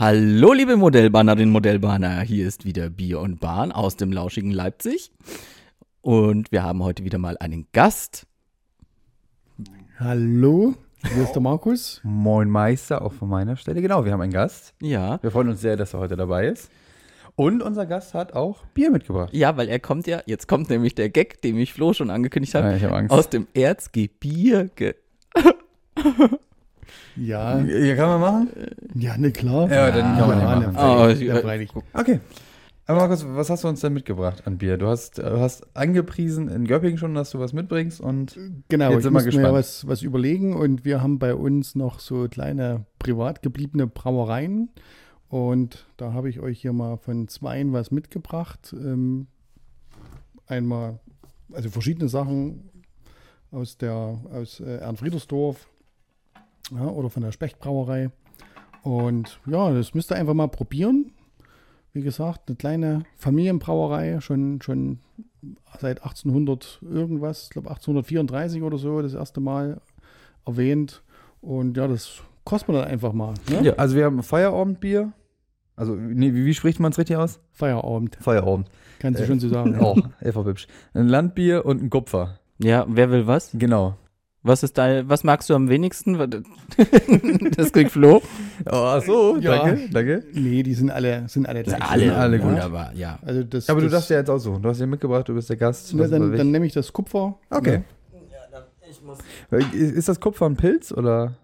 Hallo, liebe Modellbahnerinnen, Modellbahner. Hier ist wieder Bier und Bahn aus dem lauschigen Leipzig. Und wir haben heute wieder mal einen Gast. Hallo, hier ist der Markus. Moin Meister, auch von meiner Stelle. Genau, wir haben einen Gast. Ja. Wir freuen uns sehr, dass er heute dabei ist. Und unser Gast hat auch Bier mitgebracht. Ja, weil er kommt ja, jetzt kommt nämlich der Gag, den mich Flo schon angekündigt hat, Ja, ich hab Angst. aus dem Erzgebirge. Ja, Ja, kann man machen? ja, ne, klar. Ja, dann kann man ja machen. Oh, ich- freilich. Okay. Aber Markus, was hast du uns denn mitgebracht an Bier? Du hast, du hast angepriesen in Göppingen schon, dass du was mitbringst und Genau, Jetzt ich sind wir musste mir gespannt. was, was überlegen und wir haben bei uns noch so kleine privat gebliebene Brauereien und da habe ich euch hier mal von zweien was mitgebracht. Ähm, einmal, also verschiedene Sachen aus der aus äh, Ernfriedersdorf ja, oder von der Spechtbrauerei und ja, das müsst ihr einfach mal probieren. Wie gesagt, eine kleine Familienbrauerei, schon, schon seit 1800 irgendwas, ich glaube 1834 oder so, das erste Mal erwähnt. Und ja, das kostet man dann einfach mal. Ne? Ja. also wir haben Feierabendbier. Also, nee, wie, wie spricht man es richtig aus? Feierabend, Feierabend. kannst du Äh, schon so sagen. Oh, einfach hübsch. Ein Landbier und ein Kupfer. Ja, wer will was? Genau. Was ist dein, was magst du am wenigsten? das kriegt Flo. Oh, ach so, Ja. danke, danke. Nee, die sind alle, sind alle gleich. alle, alle ja. gut. wunderbar, ja. Also das, Aber du das, darfst ja jetzt auch so. Du hast ja mitgebracht, du bist der Gast. ne, war dann, dann nehme ich das Kupfer. Okay. Ist das Kupfer ein Pilz oder?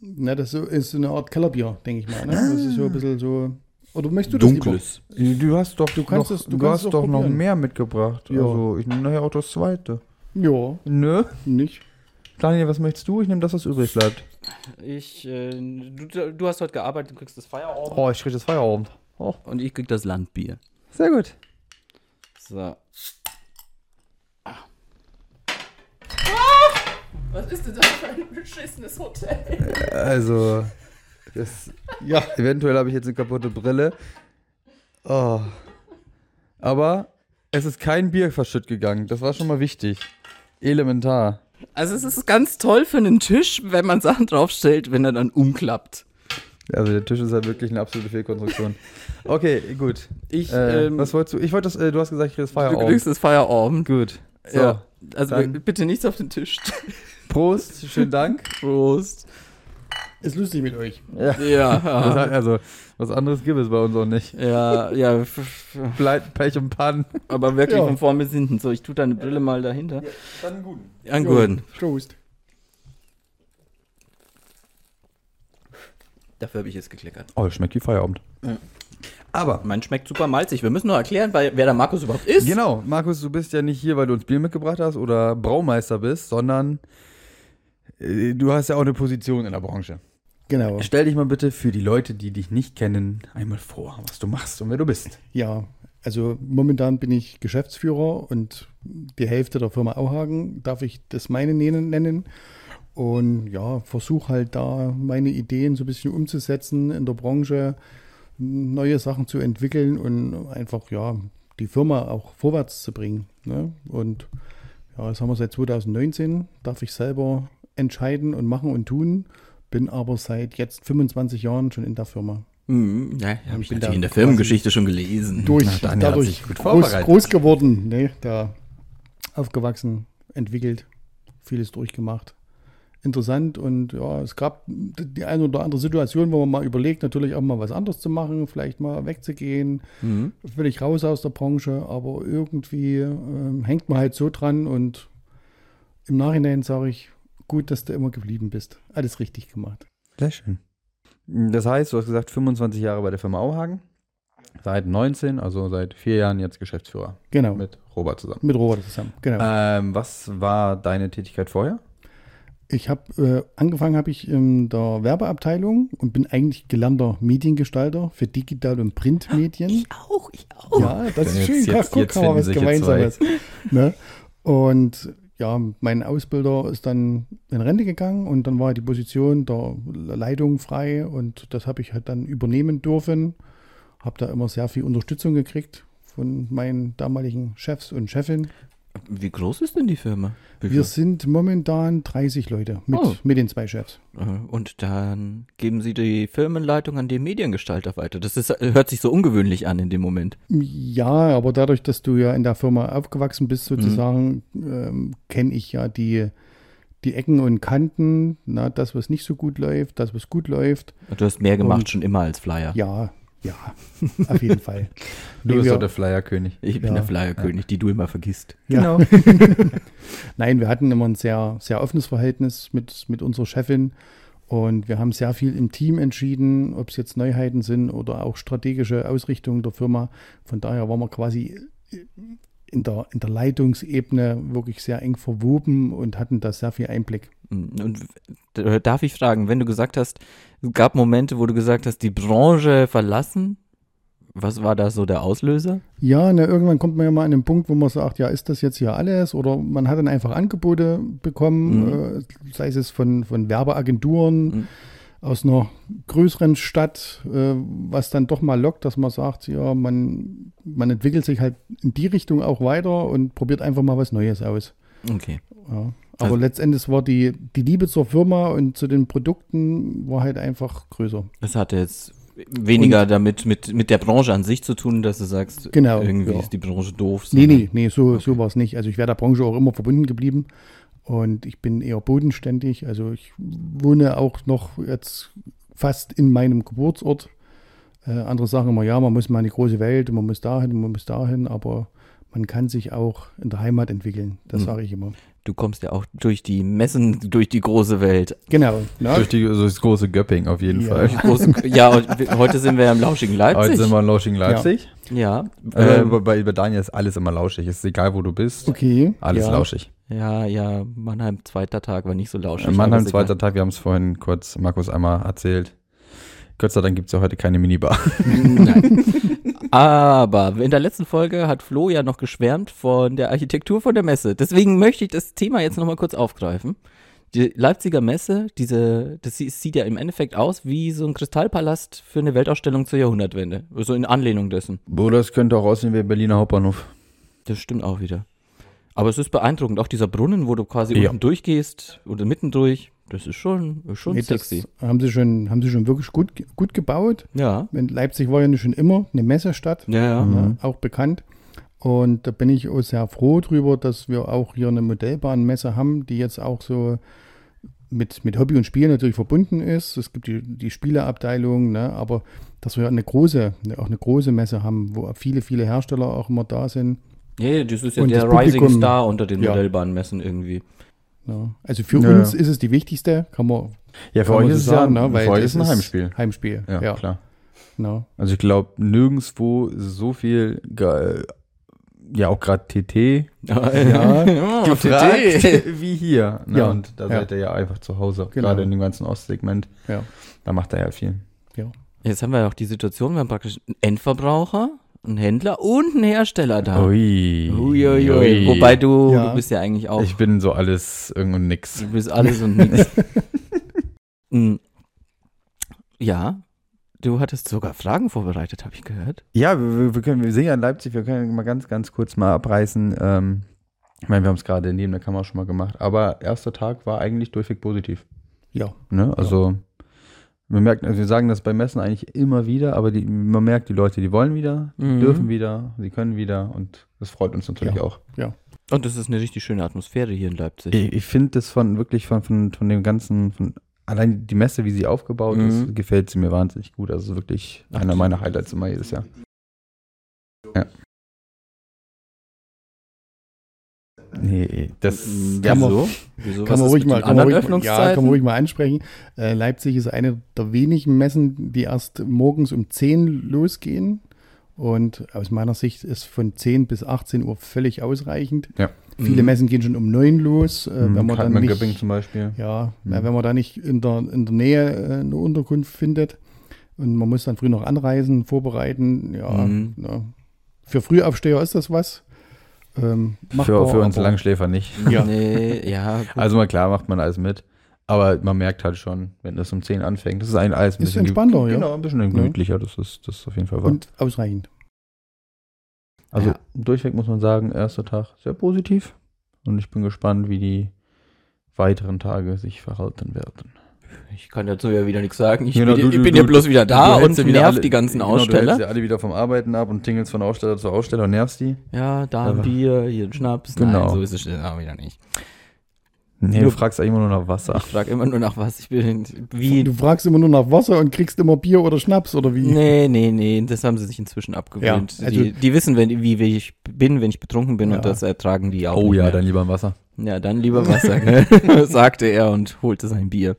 Ne, das ist so eine Art Kellerbier, denke ich mal. Ne? Das ist so ein bisschen so. Oder möchtest du das Dunkles. Du hast doch, Du kannst noch, es- du du kannst hast es doch auch noch probieren. mehr mitgebracht. Ja. Also ich nehme nachher auch das zweite. Lieber? Nö. Ja, nicht. Daniel, was möchtest du? Ich nehme das, was übrig bleibt. Ich, äh, du, du hast heute gearbeitet, du kriegst das Feierabend. Oh, ich krieg das Feierabend. Oh, Und ich krieg das Landbier. sehr gut. So. Was ist denn das für ein beschissenes Hotel? Also, das, Ja. eventuell habe ich jetzt eine kaputte Brille. Oh. Aber es ist kein Bier verschütt gegangen. Das war schon mal wichtig. Elementar. Also es ist ganz toll für einen Tisch, wenn man Sachen draufstellt, wenn er dann umklappt. Also der Tisch ist halt wirklich eine absolute Fehlkonstruktion. Okay, gut. Ich, Äh, ähm, was wolltest du? Ich wollte das, äh, du hast gesagt, ich krieg das du Feierabend. kriegst das Feierabend. Gut. So, ja. Also bitte nichts auf den Tisch. Prost, schönen Dank. Prost. Ist lustig mit euch. Ja. Ja, hat, also, was anderes gibt es bei uns auch nicht. ja, ja, Pleiten, Pech und Pannen. aber wirklich Ja. von vorn bis hinten. So, ich tue deine Brille mal dahinter. Dann gut. Ja, Jo, gut. Prost. Dafür habe ich jetzt gekleckert. Oh, das schmeckt wie Feierabend. Ja. Aber, Mein schmeckt super malzig. Wir müssen noch erklären, weil, wer der Markus überhaupt ist. genau, Markus, du bist ja nicht hier, weil du uns Bier mitgebracht hast oder Braumeister bist, sondern du hast ja auch eine Position in der Branche. Genau. Stell dich mal bitte für die Leute, die dich nicht kennen, einmal vor, was du machst und wer du bist. Ja, also momentan bin ich Geschäftsführer und die Hälfte der Firma Auhagen darf ich das meine nennen. nennen. Und ja, versuche halt da meine Ideen so ein bisschen umzusetzen in der Branche, neue Sachen zu entwickeln und einfach ja die Firma auch vorwärts zu bringen. Ne? Und ja, das haben wir seit 2019, darf ich selber entscheiden und machen und tun, bin aber seit jetzt 25 Jahren schon in der Firma. Hm, ja, habe ich bin natürlich da in der Firmengeschichte schon gelesen. durch, Na, dadurch groß, groß geworden, ne? da aufgewachsen, entwickelt, vieles durchgemacht. Interessant und ja, es gab die eine oder andere Situation, wo man mal überlegt, natürlich auch mal was anderes zu machen, vielleicht mal wegzugehen, Mhm. völlig raus aus der Branche, aber irgendwie ähm, hängt man halt so dran und im Nachhinein sage ich, gut, dass du immer geblieben bist. Alles richtig gemacht. Sehr schön. Das heißt, du hast gesagt, 25 Jahre bei der Firma Auhagen. Seit 19, also seit vier Jahren jetzt Geschäftsführer Genau, mit, mit Robert zusammen. Robert zusammen. Genau. Ähm, was war deine Tätigkeit vorher? Ich habe äh, angefangen habe ich in der Werbeabteilung und bin eigentlich gelernter Mediengestalter für Digital- und Printmedien. Auch, ich auch. Ja, das ist Jetzt- schön. jetzt- Ach, guck, jetzt haben wir was Gemeinsames. Ne? Und ja, mein Ausbilder ist dann in Rente gegangen und dann war die Position der Leitung frei und das habe ich halt dann übernehmen dürfen. Habe da immer sehr viel Unterstützung gekriegt von meinen damaligen Chefs und Chefin. Wie groß ist denn die Firma? Wir sind momentan 30 Leute mit, Oh. mit den zwei Chefs. Und dann geben Sie die Firmenleitung an den Mediengestalter weiter. Das ist, hört sich so ungewöhnlich an in dem Moment. Ja, aber dadurch, dass du ja in der Firma aufgewachsen bist, sozusagen, ähm, kenne ich ja die, die Ecken und Kanten, na, das, was nicht so gut läuft, das, was gut läuft. Du hast mehr gemacht Und- schon immer als Flyer. Ja, ja, auf jeden Fall. Du bist doch der Flyer-König. Ich bin Ja. der Flyer-König, die du immer vergisst. Ja. Nein, wir hatten immer ein sehr, sehr offenes Verhältnis mit, mit unserer Chefin und wir haben sehr viel im Team entschieden, ob es jetzt Neuheiten sind oder auch strategische Ausrichtungen der Firma. Von daher waren wir quasi in der, in der Leitungsebene wirklich sehr eng verwoben und hatten da sehr viel Einblick. Und äh, darf ich fragen, wenn du gesagt hast, es gab Momente, wo du gesagt hast, die Branche verlassen, was war da so der Auslöser? Ja, na, irgendwann kommt man ja mal an den Punkt, wo man sagt, ja, ist das jetzt hier alles? Oder man hat dann einfach Angebote bekommen, Mhm. äh, sei es von, von Werbeagenturen Mhm. Aus einer größeren Stadt, äh, was dann doch mal lockt, dass man sagt, ja, man, man entwickelt sich halt in die Richtung auch weiter und probiert einfach mal was Neues aus. Okay. Ja. Aber Also- letztendlich war die, die Liebe zur Firma und zu den Produkten war halt einfach größer. Das hatte jetzt weniger damit mit, mit der Branche an sich zu tun, dass du sagst, Genau, irgendwie ja. ist die Branche doof. Nee, nee, nee, so, so war es nicht. Also ich wäre der Branche auch immer verbunden geblieben und ich bin eher bodenständig. Also ich wohne auch noch jetzt fast in meinem Geburtsort. Äh, andere sagen immer, ja, man muss mal in die große Welt und man muss dahin und man muss dahin, aber man kann sich auch in der Heimat entwickeln. Das Mhm. sage ich immer. Du kommst ja auch durch die Messen, durch die große Welt. Genau. Ne? Durch die, so das große Göpping auf jeden Ja. Fall. Die große, ja, heute sind wir ja im lauschigen Heute Leipzig. sind wir in Lausching Leipzig. ja, Äh, ähm, bei, bei Daniel ist alles immer lauschig. Es ist egal, wo du bist. Okay. Alles ja. lauschig. Ja, ja, Mannheim, zweiter Tag war nicht so lauschig. In Mannheim, zweiter Tag, wir haben es vorhin kurz Markus einmal erzählt. Gott sei Dank gibt es ja heute keine Minibar. Nein. Aber in der letzten Folge hat Flo ja noch geschwärmt von der Architektur von der Messe. Deswegen möchte ich das Thema jetzt nochmal kurz aufgreifen. Die Leipziger Messe, diese, das sie- sieht ja im Endeffekt aus wie so ein Kristallpalast für eine Weltausstellung zur Jahrhundertwende. So in Anlehnung dessen. Oder es könnte auch aussehen wie Berliner Hauptbahnhof. Das stimmt auch wieder. Aber es ist beeindruckend. Auch dieser Brunnen, wo du quasi Ja. unten durchgehst oder mitten durch, das ist schon, schon Nee, sexy. das haben sie schon, haben sie schon wirklich gut, gut gebaut. Ja. Leipzig war ja schon immer eine Messestadt. Ja, ja. Mhm. ja, auch bekannt. Und da bin ich auch sehr froh drüber, dass wir auch hier eine Modellbahnmesse haben, die jetzt auch so mit, mit Hobby und Spiel natürlich verbunden ist. Es gibt die, die Spieleabteilung, ne, aber dass wir eine große, auch eine große Messe haben, wo viele, viele Hersteller auch immer da sind. Ja, ja, das ist ja Und der Rising Publikum- Star unter den Ja. Modellbahnmessen irgendwie. Ne. Also für Ja, uns ja. ist es die wichtigste, kann man, Ja, für euch ist es sagen, ja ne, weil für euch ist ein Heimspiel. Heimspiel. Ja, Ja, klar. ne. Also ich glaube, nirgendwo so viel, ge ja auch gerade TT, ja. gefragt wie hier. Ne? Ja. Und da Ja. seid ihr ja einfach zu Hause, Genau. gerade in dem ganzen Ostsegment. Ja. Da macht er ja viel. Jetzt haben wir ja auch die Situation, wir haben praktisch einen Endverbraucher, einen Händler und einen Hersteller da. Ui. Uiuiui. Ui. Wobei du, Ja. du bist ja eigentlich auch, Ich bin so alles und nix. du bist alles und nichts. Mm. ja, du hattest sogar Fragen vorbereitet, habe ich gehört. Ja, wir, wir, können, wir sind ja in Leipzig, wir können mal ganz, ganz kurz mal abreißen. Ähm, ich meine, wir haben es gerade neben der Kamera schon mal gemacht, aber erster Tag war eigentlich durchweg positiv. ja. Ne? Also, man merkt, also wir sagen das bei Messen eigentlich immer wieder, aber die, man merkt, die Leute, die wollen wieder, die Mhm. dürfen wieder, sie können wieder und das freut uns natürlich Ja. auch. Und das ist eine richtig schöne Atmosphäre hier in Leipzig. Ich, ich finde das von wirklich von, von, von dem ganzen, von allein die Messe, wie sie aufgebaut Mhm. ist, gefällt sie mir wahnsinnig gut. Also wirklich einer meiner Highlights immer jedes Jahr. Ja. Nee, das Kann man- Wieso? Wieso? Kann man ruhig mal, kann man ruhig, ja, kann man ruhig mal ansprechen. Äh, Leipzig ist eine der wenigen Messen, die erst morgens um 10 losgehen. Und aus meiner Sicht ist von 10 bis 18 Uhr völlig ausreichend. Ja. Viele Mhm. Messen gehen schon um 9 los. Äh, wenn man dann Göpping nicht, zum Beispiel. ja, Mhm. wenn man da nicht in der, in der Nähe äh, eine Unterkunft findet und man muss dann früh noch anreisen, vorbereiten. Ja, Mhm. ja. Für Frühaufsteher ist das was. Ähm, Für, für uns Langschläfer nicht. Ja. Nee, ja. gut. Also mal klar macht man alles mit. Aber man merkt halt schon, wenn das um 10 anfängt, das ist ein alles ein Ist entspannter, ja. Genau, ein bisschen gemütlicher, das ist, das ist auf jeden Fall wahr. Und ausreichend. Also Ja. durchweg muss man sagen, erster Tag sehr positiv. Und ich bin gespannt, wie die weiteren Tage sich verhalten werden. Ich kann dazu ja wieder nichts sagen. Ich Genau, bin, du- ich du- bin du- ja bloß wieder da Du und nerv alle- die ganzen genau, Du Aussteller. hältst ja alle wieder vom Arbeiten ab und tingelst von Aussteller zu Aussteller und nervst die. Ja, da ein Bier, hier ein Schnaps. Genau. Nein, so ist es auch wieder nicht. Nee, Nur- du fragst eigentlich immer nur nach Wasser. Ich frage immer nur nach was. Ich bin wie. Du fragst immer nur nach Wasser und kriegst immer Bier oder Schnaps oder wie? Nee, nee, nee, das haben sie sich inzwischen abgewöhnt. Ja, also- die, die wissen, wenn, wie, wie ich bin, wenn ich betrunken bin Ja. und das ertragen die auch. Oh nicht ja, mehr. dann lieber Wasser. Ja, dann lieber Wasser, gell? sagte er und holte sein Bier.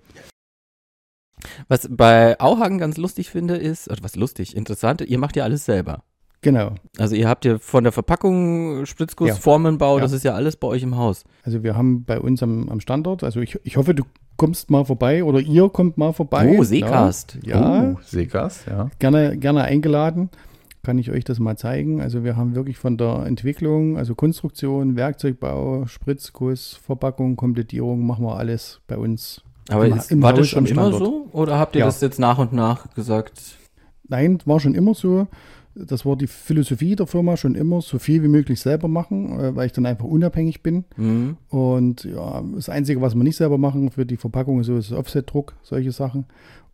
Was bei Auhagen ganz lustig finde, ist, oder was lustig, interessant, ihr macht ja alles selber. Genau. Also ihr habt ja von der Verpackung, Spritzguss, Ja. Formenbau, Ja. das ist ja alles bei euch im Haus. Also wir haben bei uns am, am Standort, also ich, ich hoffe, du kommst mal vorbei oder ihr kommt mal vorbei. Oh, Seecast. Ja, Oh, Seegas, ja. gerne, gerne eingeladen. Kann ich euch das mal zeigen. Also wir haben wirklich von der Entwicklung, also Konstruktion, Werkzeugbau, Spritzguss, Verpackung, Komplettierung, machen wir alles bei uns. Aber Im- ist, im war das schon immer so? Oder habt ihr Ja. das jetzt nach und nach gesagt? Nein, war schon immer so. Das war die Philosophie der Firma schon immer, so viel wie möglich selber machen, äh, weil ich dann einfach unabhängig bin. Hm? Und ja, das Einzige, was wir nicht selber machen für die Verpackung, ist so ist Offset-Druck, solche Sachen.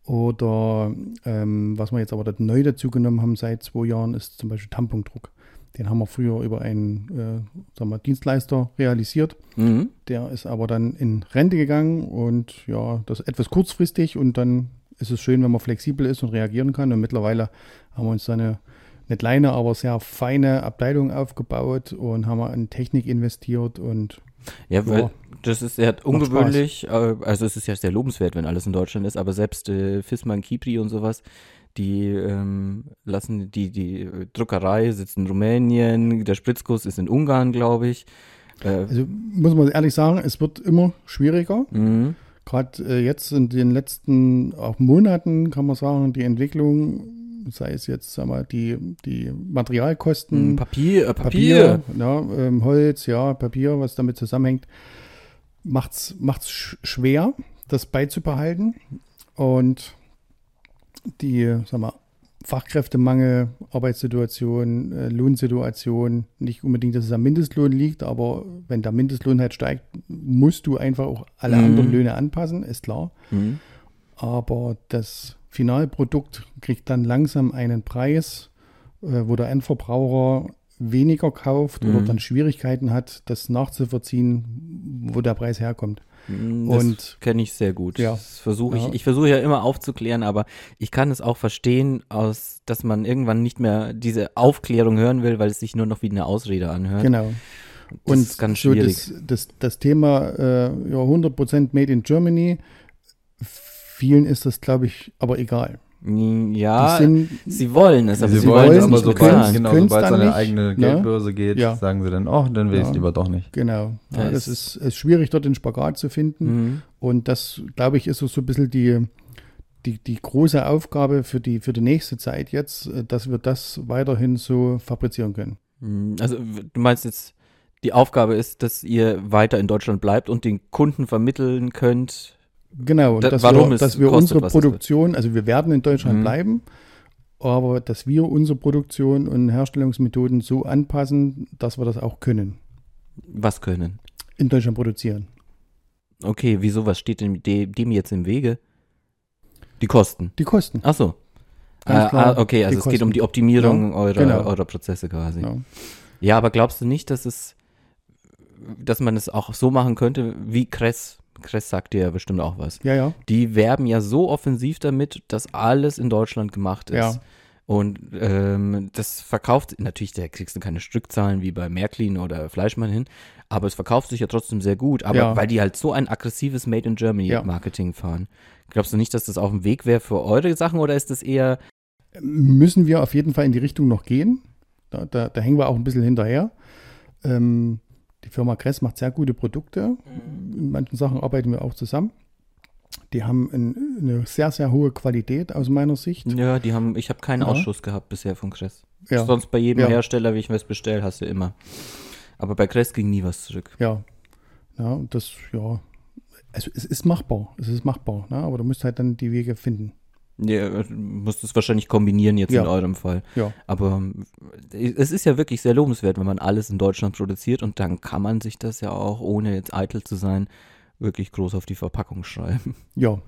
Oder ähm, was wir jetzt aber neu dazu genommen haben seit zwei Jahren, ist zum Beispiel Tampondruck. Den haben wir früher über einen äh, sagen wir, Dienstleister realisiert. Mhm. Der ist aber dann in Rente gegangen und ja, das etwas kurzfristig und dann ist es schön, wenn man flexibel ist und reagieren kann. Und mittlerweile haben wir uns eine, eine kleine, aber sehr feine Abteilung aufgebaut und haben wir in Technik investiert und Ja, weil Ja. das ist ja ungewöhnlich, äh, also es ist ja sehr lobenswert, wenn alles in Deutschland ist, aber selbst äh, Fissmann, Kipri und sowas, die ähm, lassen die, die äh, Druckerei sitzt in Rumänien, der Spritzguss ist in Ungarn, glaube ich. Äh, Also muss man ehrlich sagen, es wird immer schwieriger. mhm. Gerade äh, jetzt in den letzten auch Monaten kann man sagen, die Entwicklung, sei es jetzt sag mal, die, die Materialkosten, Papier, äh, Papier. Papier, ja, ähm, Holz, ja, Papier, was damit zusammenhängt, macht's macht's sch schwer, das beizubehalten. Und die, sag mal, Fachkräftemangel, Arbeitssituation, äh, Lohnsituation, nicht unbedingt, dass es am Mindestlohn liegt, aber wenn der Mindestlohn halt steigt, musst du einfach auch alle Mhm. anderen Löhne anpassen, ist klar. Mhm. Aber das Finalprodukt kriegt dann langsam einen Preis, äh, wo der Endverbraucher weniger kauft oder Mhm. dann Schwierigkeiten hat, das nachzuvollziehen, wo der Preis herkommt. Mhm, Das Und- kenne ich sehr gut. Ja. Das versuche ich. Ja. Ich versuche ja immer aufzuklären, aber ich kann es auch verstehen, aus, dass man irgendwann nicht mehr diese Aufklärung hören will, weil es sich nur noch wie eine Ausrede anhört. Genau. Das Und ist ganz so schwierig. das, das, das Thema äh, ja, 100% Made in Germany, vielen ist das, glaube ich, aber egal. Ja, sind, sie wollen es, aber sie, sie, wollen wollen es, aber nicht sobald, bezahlen. genau, sobald es an eine eigene ne? Geldbörse geht, Ja. sagen sie dann, oh, dann will ich Ja. es lieber doch nicht. genau. Ja, das ist- ist, schwierig, dort den Spagat zu finden. Mhm. Und das, glaube ich, ist so so ein bisschen die, die, die große Aufgabe für die, für die nächste Zeit jetzt, äh, dass wir das weiterhin so fabrizieren können. Mhm. Also du meinst jetzt, die Aufgabe ist, dass ihr weiter in Deutschland bleibt und den Kunden vermitteln könnt. Genau, und Da- dass warum wir, dass wir kostet, unsere. Produktion, also wir werden in Deutschland Mhm. bleiben, aber dass wir unsere Produktion und Herstellungsmethoden so anpassen, dass wir das auch können, Was können? in Deutschland produzieren. Okay, wieso, was steht dem, dem dem jetzt im Wege? Die Kosten. Die Kosten. Ach so. Ganz Ah, ah, okay, also es geht um Kosten. die Optimierung Ja, eurer, genau. eurer Prozesse quasi. Ja. Ja, aber glaubst du nicht, dass es, dass man es auch so machen könnte, wie Kress? Kress sagt dir ja bestimmt auch was. ja, ja. Die werben ja so offensiv damit, dass alles in Deutschland gemacht ist. Ja. Und ähm, das verkauft, natürlich, da kriegst du keine Stückzahlen wie bei Märklin oder Fleischmann hin, aber es verkauft sich ja trotzdem sehr gut. Aber Ja. weil die halt so ein aggressives Made in Germany Ja. Marketing fahren. Glaubst du nicht, dass das auf dem Weg wäre für eure Sachen oder ist das eher, müssen wir auf jeden Fall in die Richtung noch gehen. Da, da, da hängen wir auch ein bisschen hinterher. Ähm, die Firma Kress macht sehr gute Produkte. In manchen Sachen arbeiten wir auch zusammen. Die haben ein, eine sehr, sehr hohe Qualität aus meiner Sicht. ja, die haben, ich habe keinen Ja. Ausschuss gehabt bisher von Kress. Ja, Sonst bei jedem Ja. Hersteller, wie ich was bestelle, hast du immer. Aber bei Kress ging nie was zurück. ja. Ja, das, ja. Also es ist machbar. Es ist machbar. Ne? Aber du musst halt dann die Wege finden. Ja, du musst es wahrscheinlich kombinieren jetzt Ja. in eurem Fall. Ja. Aber äh, es ist ja wirklich sehr lobenswert, wenn man alles in Deutschland produziert und dann kann man sich das ja auch, ohne jetzt eitel zu sein, wirklich groß auf die Verpackung schreiben. Ja.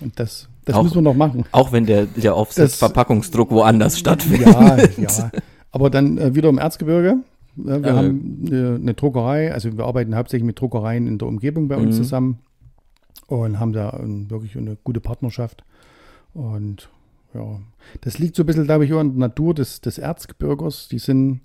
Und das, das Auch- müssen wir noch machen. Auch wenn der, der Offset-Verpackungsdruck woanders stattfindet. Ja, ja. Aber dann äh, wieder im Erzgebirge. Ja, wir Äh. haben eine, eine Druckerei, also wir arbeiten hauptsächlich mit Druckereien in der Umgebung bei uns Mhm. zusammen und haben da ähm, wirklich eine gute Partnerschaft. Und ja, das liegt so ein bisschen, glaube ich, auch an der Natur des, des Erzgebirgers. Die sind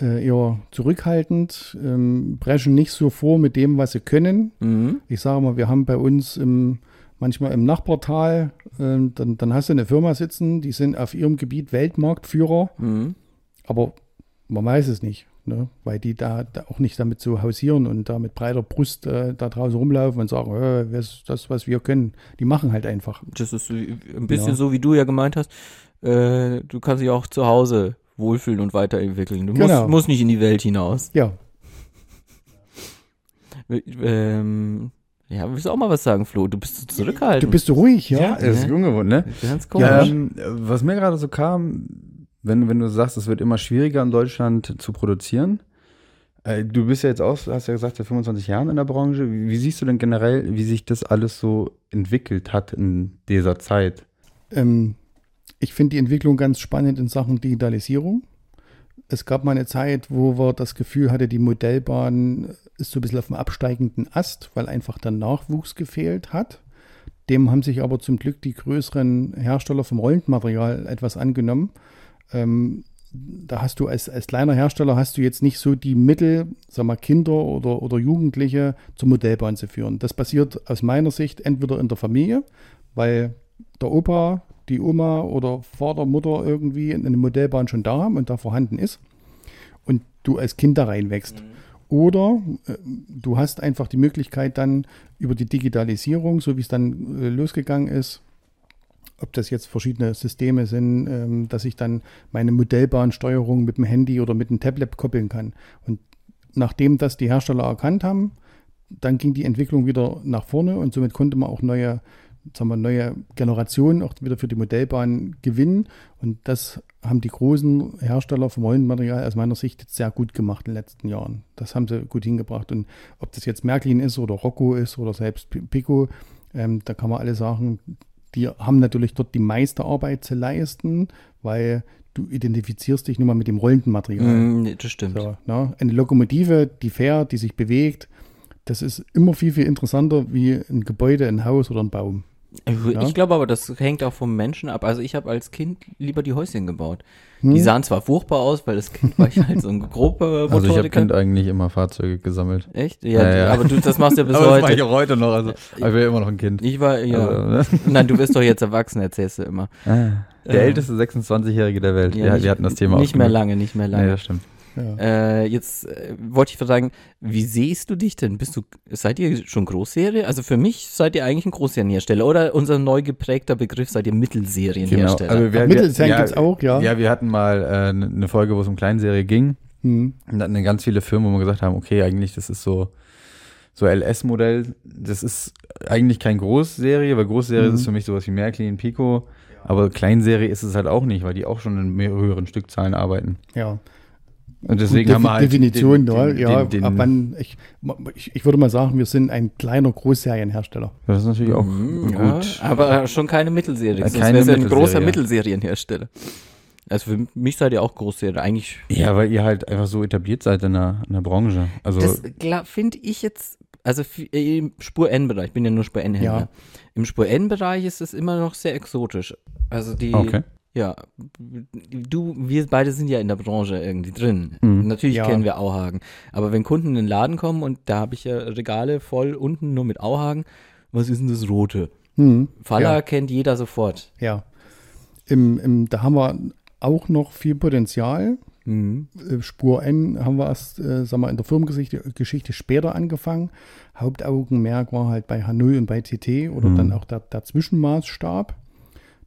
äh, eher zurückhaltend, ähm, brechen nicht so vor mit dem, was sie können. Mhm. Ich sage mal, wir haben bei uns im, manchmal im Nachbartal, ähm, dann, dann hast du eine Firma sitzen, die sind auf ihrem Gebiet Weltmarktführer, Mhm. aber man weiß es nicht, ne? weil die da, da auch nicht damit so hausieren und da mit breiter Brust äh, da draußen rumlaufen und sagen, äh, was ist das, was wir können. Die machen halt einfach. Das ist ein bisschen Ja. so, wie du ja gemeint hast. Äh, du kannst dich auch zu Hause wohlfühlen und weiterentwickeln. Du Genau. musst, musst nicht in die Welt hinaus. Ja, Ähm, ja, willst du auch mal was sagen, Flo? Du bist so zurückhaltend. du bist ruhig, ja. ist Ja. ungewohnt, ne? ganz komisch. Ja, ähm, was mir gerade so kam, wenn, wenn du sagst, es wird immer schwieriger in Deutschland zu produzieren. Äh, du bist ja jetzt auch, hast ja gesagt, seit 25 Jahren in der Branche. Wie, siehst du denn generell, wie sich das alles so entwickelt hat in dieser Zeit? Ähm, ich finde die Entwicklung ganz spannend in Sachen Digitalisierung. Es gab mal eine Zeit, wo man das Gefühl hatte, die Modellbahn ist so ein bisschen auf dem absteigenden Ast, weil einfach der Nachwuchs gefehlt hat. Dem haben sich aber zum Glück die größeren Hersteller vom Rollenmaterial etwas angenommen. Ähm, da hast du als, als kleiner Hersteller hast du jetzt nicht so die Mittel, sag mal, Kinder oder, oder Jugendliche zur Modellbahn zu führen. Das passiert aus meiner Sicht entweder in der Familie, weil der Opa, die Oma oder Vater, Mutter irgendwie eine Modellbahn schon da haben und da vorhanden ist und du als Kind da reinwächst. Oder äh, du hast einfach die Möglichkeit dann über die Digitalisierung, so wie es dann äh, losgegangen ist, ob das jetzt verschiedene Systeme sind, ähm, dass ich dann meine Modellbahnsteuerung mit dem Handy oder mit dem Tablet koppeln kann. Und nachdem das die Hersteller erkannt haben, dann ging die Entwicklung wieder nach vorne und somit konnte man auch neue, sagen wir, neue Generationen auch wieder für die Modellbahn gewinnen. Und das haben die großen Hersteller vom Rollenmaterial aus meiner Sicht sehr gut gemacht in den letzten Jahren. Das haben sie gut hingebracht. Und ob das jetzt Märklin ist oder Rocco ist oder selbst Pico, ähm, da kann man alle sagen, die haben natürlich dort die meiste Arbeit zu leisten, weil du identifizierst dich nun mal mit dem rollenden Material. Mm, das stimmt. So, ne? Eine Lokomotive, die fährt, die sich bewegt, das ist immer viel, viel interessanter wie ein Gebäude, ein Haus oder ein Baum. Ich, Ja. ich glaube aber, das hängt auch vom Menschen ab. Also ich habe als Kind lieber die Häuschen gebaut. Hm? Die sahen zwar furchtbar aus, weil als Kind war ich halt so ein grober Also ich habe. Kind eigentlich immer Fahrzeuge gesammelt. Echt? Ja, Ja, ja. aber du, das machst du ja bis Aber das mache ich heute. auch heute noch. Also, ich bin immer noch ein Kind. Ich war, ja. Also, ne? Nein, du bist doch jetzt erwachsen, erzählst du immer. Der Äh, älteste 26-Jährige der Welt. Ja, wir, nicht- wir hatten das Thema Nicht mehr lange, nicht mehr Ja, lange. das stimmt. Ja. Äh, jetzt äh, wollte ich fragen, wie siehst du dich denn? Bist du, seid ihr schon Großserie? Also für mich seid ihr eigentlich ein Großserienhersteller oder unser neu geprägter Begriff seid ihr Mittelserienhersteller. Also wir, Mittelserien ja, gibt's auch, ja. Ja, wir hatten mal äh, eine Folge, wo es um Kleinserie ging. Hm. Und hatten ganz viele Firmen, wo wir gesagt haben, okay, eigentlich das ist so so LS-Modell. Das ist eigentlich kein Großserie, weil Großserie Mhm. ist für mich sowas wie Märklin, Pico. Aber Kleinserie ist es halt auch nicht, weil die auch schon in mehr höheren Stückzahlen arbeiten. ja. Und deswegen haben wir halt Definition, den, ja, den, ja, den, den, ab wann, ich, ich, ich würde mal sagen, wir sind ein kleiner Großserienhersteller. Das ist natürlich auch Mhm, ja, gut. aber schon keine Mittelserie. Ja, Sonst keine ja ein großer Mittelserie. Mittelserienhersteller. Also für mich seid ihr auch Großserie. Eigentlich. Ja, weil ihr halt einfach so etabliert seid in der, in der Branche. Also Das finde ich jetzt, also im Spur N-Bereich, ich bin ja nur Spur N-Händler. Ja. Im Spur N-Bereich ist es immer noch sehr exotisch. Also die, Okay. Ja, du, wir beide sind ja in der Branche irgendwie drin. Mhm. Natürlich Ja. kennen wir Auhagen. Aber wenn Kunden in den Laden kommen und da habe ich ja Regale voll unten nur mit Auhagen, was ist denn das Rote? Hm. Faller Ja. kennt jeder sofort. Ja. Im, im, da haben wir auch noch viel Potenzial. Mhm. Äh, Spur N haben wir erst, äh, sagen wir, in der Firmengeschichte Geschichte später angefangen. Hauptaugenmerk war halt bei H0 und bei TT oder Mhm. dann auch der, der Zwischenmaßstab.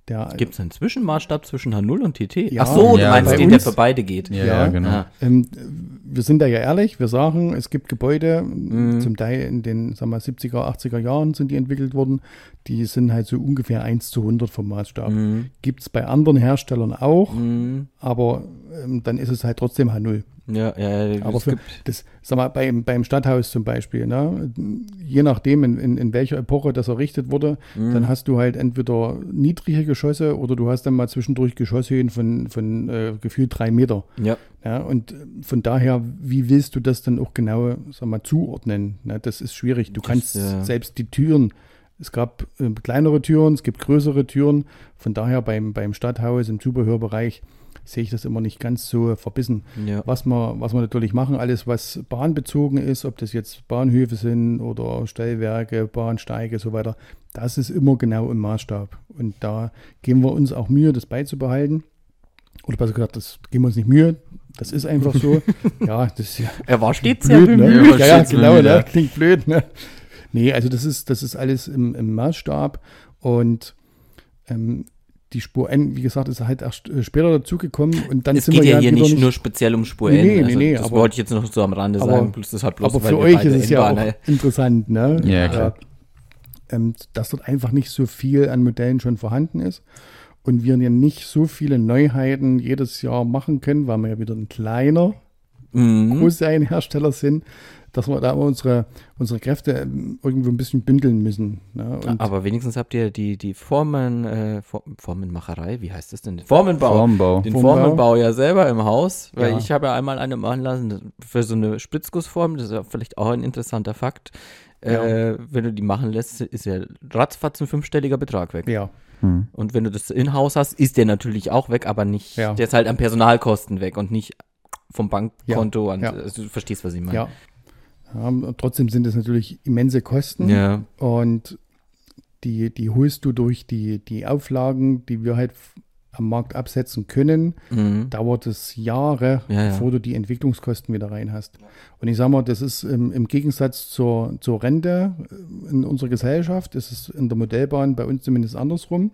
Der, Gibt es einen Zwischenmaßstab zwischen H0 und TT? Ja. Ach so, du Ja, meinst den, der uns- für beide geht. Ja, Ja. genau. Ah. ähm, wir sind da ja ehrlich, wir sagen, es gibt Gebäude, Mhm. zum Teil in den sagen wir, 70er, 80er Jahren sind die entwickelt worden, die sind halt so ungefähr 1 zu 100 vom Maßstab. Mhm. Gibt es bei anderen Herstellern auch, Mhm. aber ähm, dann ist es halt trotzdem H0. Ja, ja, ja. Aber für, das, sag mal, beim, beim Stadthaus zum Beispiel, ne, je nachdem, in, in, in welcher Epoche das errichtet wurde, Mhm. dann hast du halt entweder niedrige Geschosse oder du hast dann mal zwischendurch Geschosshöhen von, von äh, gefühlt drei Meter. ja. Ja, und von daher, wie willst du das dann auch genau, sag mal, zuordnen? Ne, das ist schwierig. Du Das, kannst ja. selbst die Türen, es gab äh, kleinere Türen, es gibt größere Türen. Von daher beim, beim Stadthaus, im Zubehörbereich, sehe ich das immer nicht ganz so verbissen. ja. Was wir, was wir natürlich machen, alles was bahnbezogen ist, ob das jetzt Bahnhöfe sind oder Stellwerke, Bahnsteige, so weiter, das ist immer genau im Maßstab. Und da geben wir uns auch Mühe, das beizubehalten. Oder besser gesagt, das geben wir uns nicht Mühe, das ist einfach so. ja, das ist ja Er war stets sehr blöd, bemüht. ne? Ja, Ja, genau, bemüht, ne? klingt blöd, ne? Nee, also das ist, das ist alles im, im Maßstab und ähm, die Spur N, wie gesagt, ist halt erst äh, später dazugekommen und dann Es sind geht wir ja hier wieder nicht nur speziell um Spur Nee, N. nee, also nee, das aber- wollte ich jetzt noch so am Rande aber- sagen. Plus das hat bloß, Aber für euch ist es ja auch N-Bahner- interessant, ne? Ja, klar. Ähm, dass dort einfach nicht so viel an Modellen schon vorhanden ist und wir ja nicht so viele Neuheiten jedes Jahr machen können, weil wir ja wieder ein kleiner Mhm. Großserienhersteller sind, dass wir da unsere, unsere Kräfte ähm, irgendwo ein bisschen bündeln müssen. Ne? Und Aber wenigstens habt ihr die, die Formen, äh, For- Formenmacherei, wie heißt das denn? Formenbau. Formbau. Den Formbau. Formenbau ja selber im Haus, weil Ja. ich habe ja einmal eine machen lassen für so eine Spritzgussform, das ist ja vielleicht auch ein interessanter Fakt. Äh, wenn du die machen lässt, ist ja ratzfatz ein fünfstelliger Betrag weg. ja, Hm. Und wenn du das in-house hast, ist der natürlich auch weg, aber nicht, Ja. der ist halt an Personalkosten weg und nicht vom Bankkonto. an, ja. Also, du verstehst, was ich meine. ja. ja. Trotzdem sind es natürlich immense Kosten. Ja. Und die, die holst du durch die, die Auflagen, die wir halt am Markt absetzen können, Mhm. dauert es Jahre, Ja, ja. bevor du die Entwicklungskosten wieder rein hast. Und ich sage mal, das ist im, im Gegensatz zur, zur Rente äh, in unserer Gesellschaft, ist es in der Modellbahn bei uns zumindest andersrum.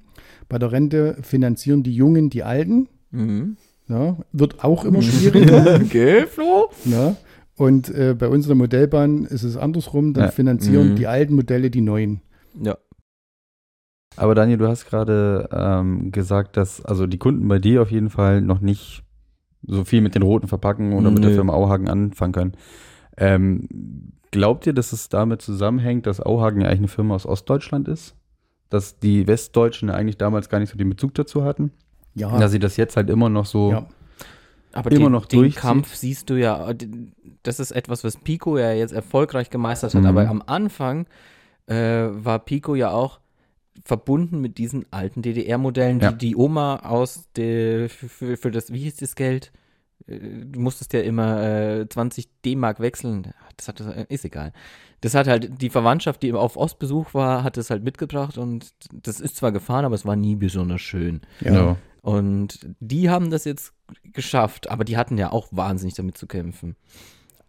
Bei der Rente finanzieren die Jungen die Alten. Mhm. Ja, wird auch immer schwieriger. Okay, Flo? ne? Und äh, bei uns in der Modellbahn ist es andersrum, dann Ja. finanzieren Mhm. die alten Modelle die neuen. Ja. Aber Daniel, du hast gerade ähm, gesagt, dass also die Kunden bei dir auf jeden Fall noch nicht so viel mit den roten Verpackungen oder mit der. Firma Auhagen anfangen können. Ähm, glaubt ihr, dass es damit zusammenhängt, dass Auhagen ja eigentlich eine Firma aus Ostdeutschland ist? Dass die Westdeutschen ja eigentlich damals gar nicht so den Bezug dazu hatten? Ja, Dass sie das jetzt halt immer noch so. ja. Aber immer den, noch den. Kampf siehst du ja, das ist etwas, was Pico ja jetzt erfolgreich gemeistert hat, Mhm. aber am Anfang äh, war Pico ja auch verbunden mit diesen alten DDR-Modellen, Ja. die die Oma aus der, für, für, das, wie hieß das Geld? Äh, Du musstest ja immer äh, 20 D-Mark wechseln. Das hat, ist egal. Das hat halt die Verwandtschaft, die auf Ostbesuch war, hat es halt mitgebracht und das ist zwar gefahren, aber es war nie besonders schön. Ja. Ja. Und die haben das jetzt geschafft, aber die hatten ja auch wahnsinnig damit zu kämpfen.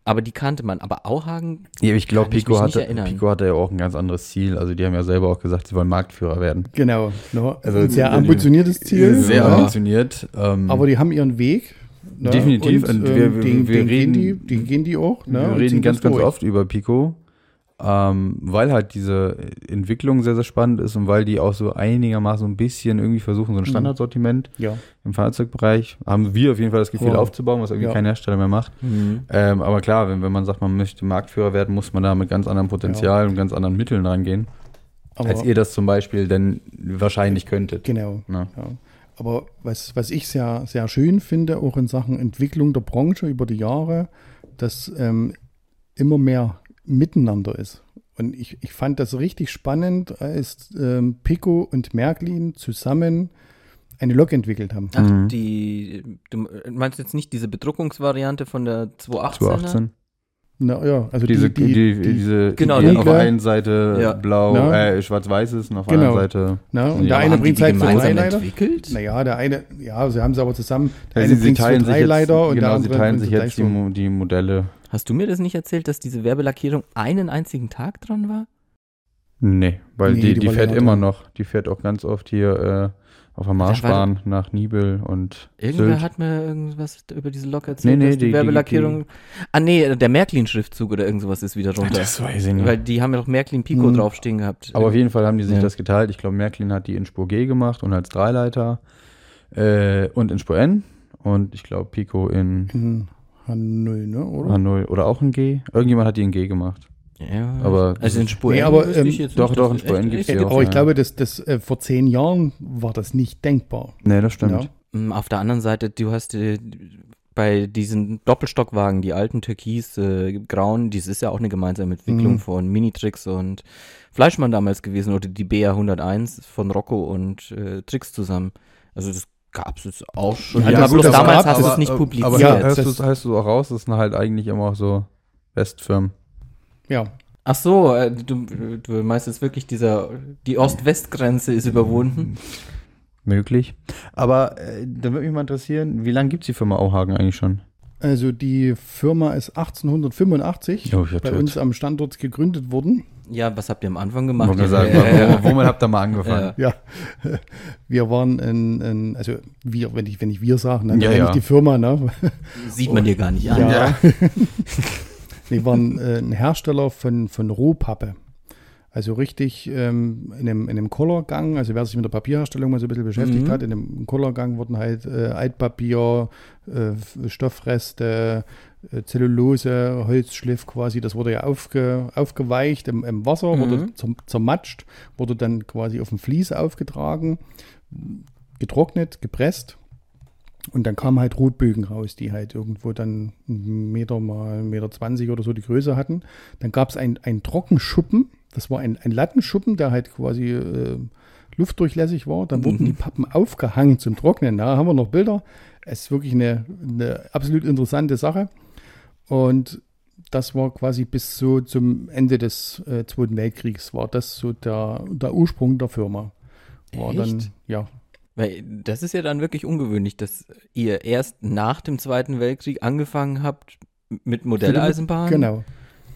Aber die kannte man. Aber Auhagen, Ja, ich glaube, Pico hatte. Pico hatte ja auch ein ganz anderes Ziel. Also die haben ja selber auch gesagt, sie wollen Marktführer werden. Genau. Ne? Also, ein sehr ambitioniertes Ziel. Sehr ja. ambitioniert. Ähm, Aber die haben ihren Weg. Ne? Definitiv. Und, Und ähm, wir- wir- den, wir den gehen reden- die, den gehen die auch. Ne? wir reden ganz, ganz durch. oft über Pico, ähm, weil halt diese Entwicklung sehr, sehr spannend ist und weil die auch so einigermaßen ein bisschen irgendwie versuchen, Mhm. so ein Standardsortiment Ja. im Fahrzeugbereich, haben wir auf jeden Fall das Gefühl Aber- aufzubauen, was irgendwie ja. kein Hersteller mehr macht. Ähm, aber klar, wenn, wenn man sagt, man möchte Marktführer werden, muss man da mit ganz anderem Potenzial und ganz anderen Mitteln rangehen, Aber, als ihr das zum Beispiel denn wahrscheinlich könntet. Genau. Ne? Ja. Aber was, was ich sehr, sehr schön finde, auch in Sachen Entwicklung der Branche über die Jahre, dass ähm, immer mehr miteinander ist. Und ich, ich fand das richtig spannend, als ähm, Pico und Märklin zusammen eine Lok entwickelt haben. ach, Mhm. die, du meinst jetzt nicht diese Bedruckungsvariante von der 218er? 2018. Na ja, also Diese, die, die, die, diese Genau, die auf der einen Seite Ja. blau, Ja. äh, schwarz-weiß ist und auf der Genau. anderen Seite. na, und Ja, der eine bringt die halt gemeinsam Leiter. entwickelt? Naja, der eine, ja, sie haben es aber zusammen. Der Ja, eine sie, sie teilen sich jetzt, der genau, sie teilen sich jetzt die, die Modelle. Hast du mir das nicht erzählt, dass diese Werbelackierung einen einzigen Tag dran war? Nee, weil Nee, die, die die fährt immer dran. noch. Die fährt auch ganz oft hier auf der Marschbahn nach Nibel und Irgendwer Sylt. hat mir irgendwas über diese Lok erzählt, Nee, nee, dass die, die- Werbelackierung. ah, nee, der Märklin-Schriftzug oder irgend sowas ist wieder drunter. Das weiß ich nicht. Weil die haben ja doch Märklin Pico Hm. draufstehen gehabt. Aber auf jeden Fall haben die sich Ja. das geteilt. Ich glaube, Märklin hat die in Spur G gemacht und als Dreileiter äh, und in Spur N. Und ich glaube, Pico in In H0, ne? Oder? H0 oder auch in G. Irgendjemand hat die in G gemacht. ja, aber- also in Spur Nee, aber, ähm, jetzt doch, doch, in Spur gibt's echt? die auch. Aber ich ja. glaube, dass das äh, vor zehn Jahren war das nicht denkbar. Nee, das stimmt. Ja. Mm, Auf der anderen Seite, du hast äh, bei diesen Doppelstockwagen, die alten Türkis, äh, grauen, dies ist ja auch eine gemeinsame Entwicklung Mhm. von Minitrix und Fleischmann damals gewesen oder die BR 101 von Rocco und äh, Trix zusammen. Also das gab es auch schon. Ja, Ja, das- bloß damals gab- hast du es nicht aber- publiziert. Aber Ja, hörst, das- du, hörst du auch raus, das sind halt eigentlich immer auch so Westfirmen. Ja. Ach so, äh, du, du meinst jetzt wirklich dieser, die Ost-West-Grenze ist überwunden? Möglich. Aber äh, da würde mich mal interessieren, wie lange gibt es die Firma Auhagen eigentlich schon? Also die Firma ist 1885 Oh, bei tot. uns am Standort gegründet worden. Ja, was habt ihr am Anfang gemacht? Wollte sagen, wo- womit habt ihr mal angefangen? Ja. Ja, wir waren in, in also wir, wenn ich, wenn ich wir sage, dann Ja, meine ja. ich die Firma, ne? Sieht man dir gar nicht an. Ja. wir waren äh, ein Hersteller von, von Rohpappe. Also richtig ähm, in einem, in einem Kollergang, also wer sich mit der Papierherstellung mal so ein bisschen beschäftigt Mhm. hat, in einem Kollergang wurden halt äh, Altpapier, äh, Stoffreste, Zellulose, Holzschliff quasi, das wurde ja aufge, aufgeweicht im, im Wasser, Mhm. wurde zer- zermatscht, wurde dann quasi auf dem Vlies aufgetragen, getrocknet, gepresst und dann kamen halt Rotbögen raus, die halt irgendwo dann einen Meter mal einen Meter 20 oder so die Größe hatten. Dann gab es einen, Trockenschuppen, das war ein, ein Lattenschuppen, der halt quasi äh, luftdurchlässig war. Dann wurden Mhm. die Pappen aufgehangen zum Trocknen. Da haben wir noch Bilder. Es ist wirklich eine, eine absolut interessante Sache. Und das war quasi bis so zum Ende des äh, Zweiten Weltkriegs, war das so der, der Ursprung der Firma. War dann, Echt? ja, Weil das ist ja dann wirklich ungewöhnlich, dass ihr erst nach dem Zweiten Weltkrieg angefangen habt mit Modelleisenbahn. genau.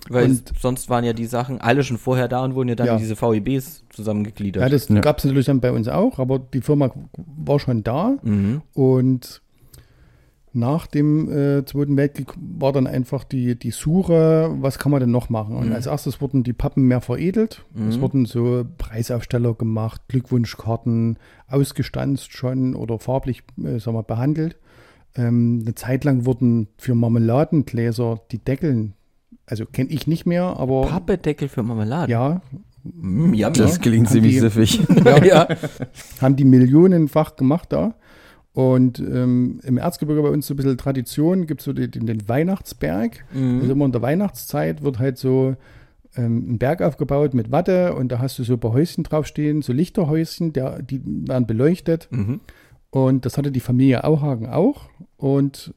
Weil Und- sonst waren ja die Sachen alle schon vorher da und wurden ja dann Ja. in diese VEBs zusammengegliedert. Ja, das Ja. gab es natürlich dann bei uns auch, aber die Firma war schon da mhm. und nach dem äh, Zweiten Weltkrieg war dann einfach die, die Suche, was kann man denn noch machen? Und Mhm. als erstes wurden die Pappen mehr veredelt. Es Mhm. wurden so Preisaufsteller gemacht, Glückwunschkarten, ausgestanzt schon oder farblich äh, sagen wir, behandelt. Ähm, eine Zeit lang wurden für Marmeladengläser die Deckeln, also kenne ich nicht mehr, aber Pappedeckel für Marmelade. ja, Mm. Das klingt ziemlich die- siffig. ja. ja. haben die millionenfach gemacht da. Und ähm, im Erzgebirge bei uns so ein bisschen Tradition, gibt es so den, den Weihnachtsberg. Mhm. Also immer in der Weihnachtszeit wird halt so ähm, ein Berg aufgebaut mit Watte und da hast du so ein paar Häuschen draufstehen, so Lichterhäuschen, der, die werden beleuchtet. Mhm. Und das hatte die Familie Auhagen auch. Und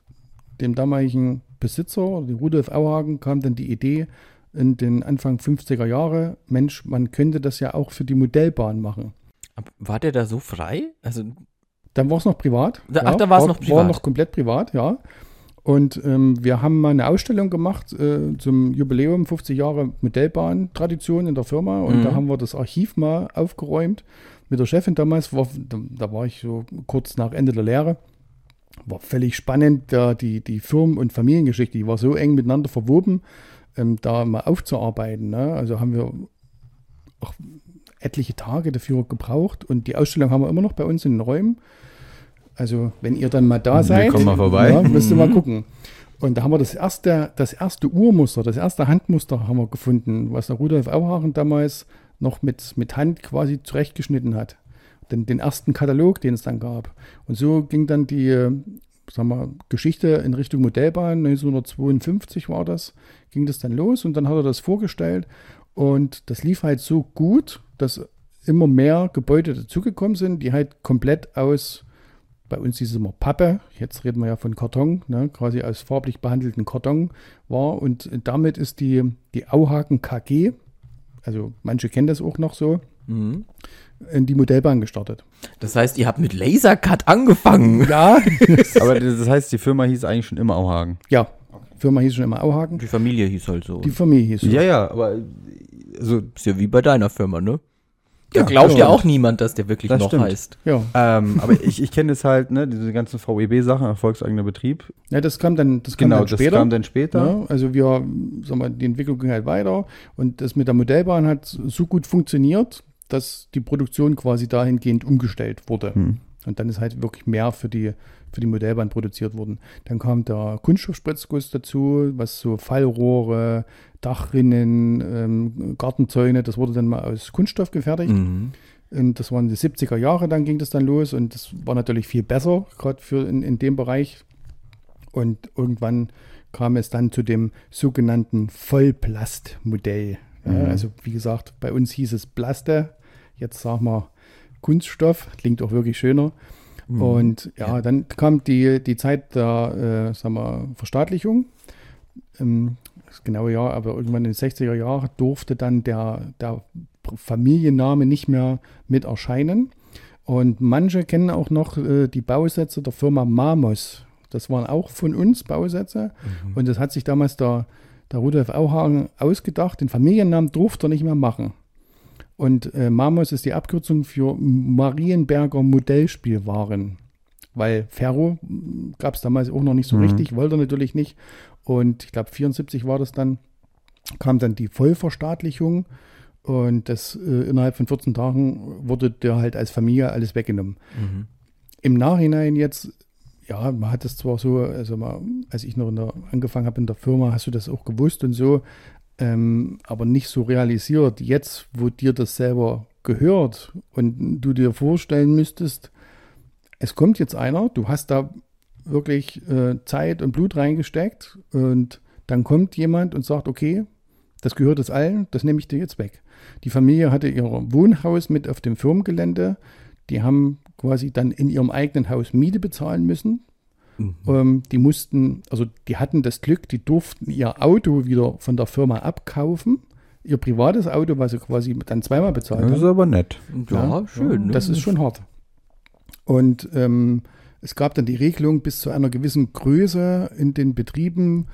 dem damaligen Besitzer, dem Rudolf Auhagen, kam dann die Idee in den Anfang 50er Jahre, Mensch, man könnte das ja auch für die Modellbahn machen. War der da so frei? Also, Dann war es noch privat. Da- ach, da war's war, noch War privat. noch komplett privat, ja. Und ähm, wir haben mal eine Ausstellung gemacht äh, zum Jubiläum 50 Jahre Modellbahn-Tradition in der Firma. Und Mhm. da haben wir das Archiv mal aufgeräumt mit der Chefin damals. War, da, da war ich so kurz nach Ende der Lehre. War völlig spannend, da die, die Firmen- und Familiengeschichte, die war so eng miteinander verwoben, ähm, da mal aufzuarbeiten. Ne? Also haben wir auch etliche Tage dafür gebraucht und die Ausstellung haben wir immer noch bei uns in den Räumen. Also wenn ihr dann mal da Wir seid, kommen mal vorbei. Ja, müsst ihr mal Mhm. gucken. Und da haben wir das erste, das erste Urmuster, das erste Handmuster haben wir gefunden, was der Rudolf Auhagen damals noch mit, mit Hand quasi zurechtgeschnitten hat. Den, den ersten Katalog, den es dann gab. Und so ging dann die, sagen wir, Geschichte in Richtung Modellbahn. 1952 war das, ging das dann los und dann hat er das vorgestellt. Und das lief halt so gut, dass immer mehr Gebäude dazugekommen sind, die halt komplett aus, bei uns hieß es immer Pappe, jetzt reden wir ja von Karton, ne, quasi aus farblich behandelten Karton war. Und damit ist die, die Auhaken KG, also manche kennen das auch noch so, Mhm. in die Modellbahn gestartet. Das heißt, ihr habt mit Lasercut angefangen. Ja, Aber das heißt, die Firma hieß eigentlich schon immer Auhagen. ja. Firma hieß schon immer Auhaken. Die Familie hieß halt so. Die Familie hieß so. Ja, ja, aber so, ist ja wie bei deiner Firma, ne? Da Ja, glaubt ja stimmt. auch niemand, dass der wirklich Das noch stimmt. heißt. Ja. Ähm, aber ich, ich kenne das halt, ne, diese ganzen VEB-Sachen, erfolgseigener Betrieb. ja, das kam dann, das kam Genau, dann das später. kam dann später. Ja, also wir, sagen wir, die Entwicklung ging halt weiter und das mit der Modellbahn hat so gut funktioniert, dass die Produktion quasi dahingehend umgestellt wurde. Hm. Und dann ist halt wirklich mehr für die, für die Modellbahn produziert worden. Dann kam der Kunststoffspritzguss dazu, was so Fallrohre, Dachrinnen, ähm, Gartenzäune, das wurde dann mal aus Kunststoff gefertigt. Mhm. Und das waren die 70er Jahre, dann ging das dann los und das war natürlich viel besser, gerade für in, in dem Bereich. Und irgendwann kam es dann zu dem sogenannten Vollplastmodell. Ja, Mhm. Also wie gesagt, bei uns hieß es Plaste, jetzt sagen wir Kunststoff, klingt auch wirklich schöner. Mhm. Und ja, dann kam die, die Zeit der äh, sagen wir, Verstaatlichung. Ähm, das genaue Jahr, aber irgendwann in den 60er Jahren durfte dann der, der Familienname nicht mehr mit erscheinen. Und manche kennen auch noch äh, die Bausätze der Firma Mamos. Das waren auch von uns Bausätze. Und das hat sich damals der, der Rudolf Auhagen ausgedacht. Den Familiennamen durfte er nicht mehr machen. Und äh, Mamos ist die Abkürzung für Marienberger Modellspielwaren. Weil Ferro gab es damals auch noch nicht so Mhm. richtig, wollte natürlich nicht. Und ich glaube, 74 war das dann, kam dann die Vollverstaatlichung. Und das äh, innerhalb von 14 Tagen wurde der halt als Familie alles weggenommen. Mhm. Im Nachhinein jetzt, ja, man hat es zwar so, also mal, als ich noch in der, angefangen habe in der Firma, hast du das auch gewusst und so, ähm, aber nicht so realisiert. Jetzt, wo dir das selber gehört und du dir vorstellen müsstest, es kommt jetzt einer, du hast da wirklich äh, Zeit und Blut reingesteckt und dann kommt jemand und sagt, okay, das gehört es allen, das nehme ich dir jetzt weg. Die Familie hatte ihr Wohnhaus mit auf dem Firmengelände. Die haben quasi dann in ihrem eigenen Haus Miete bezahlen müssen. Mhm. Ähm, die mussten, also die hatten das Glück, die durften ihr Auto wieder von der Firma abkaufen. Ihr privates Auto, was sie quasi dann zweimal bezahlt Das haben. ist aber nett. Ja, Ja, schön. Ne? Das ist schon hart. Und ähm, es gab dann die Regelung, bis zu einer gewissen Größe in den Betrieben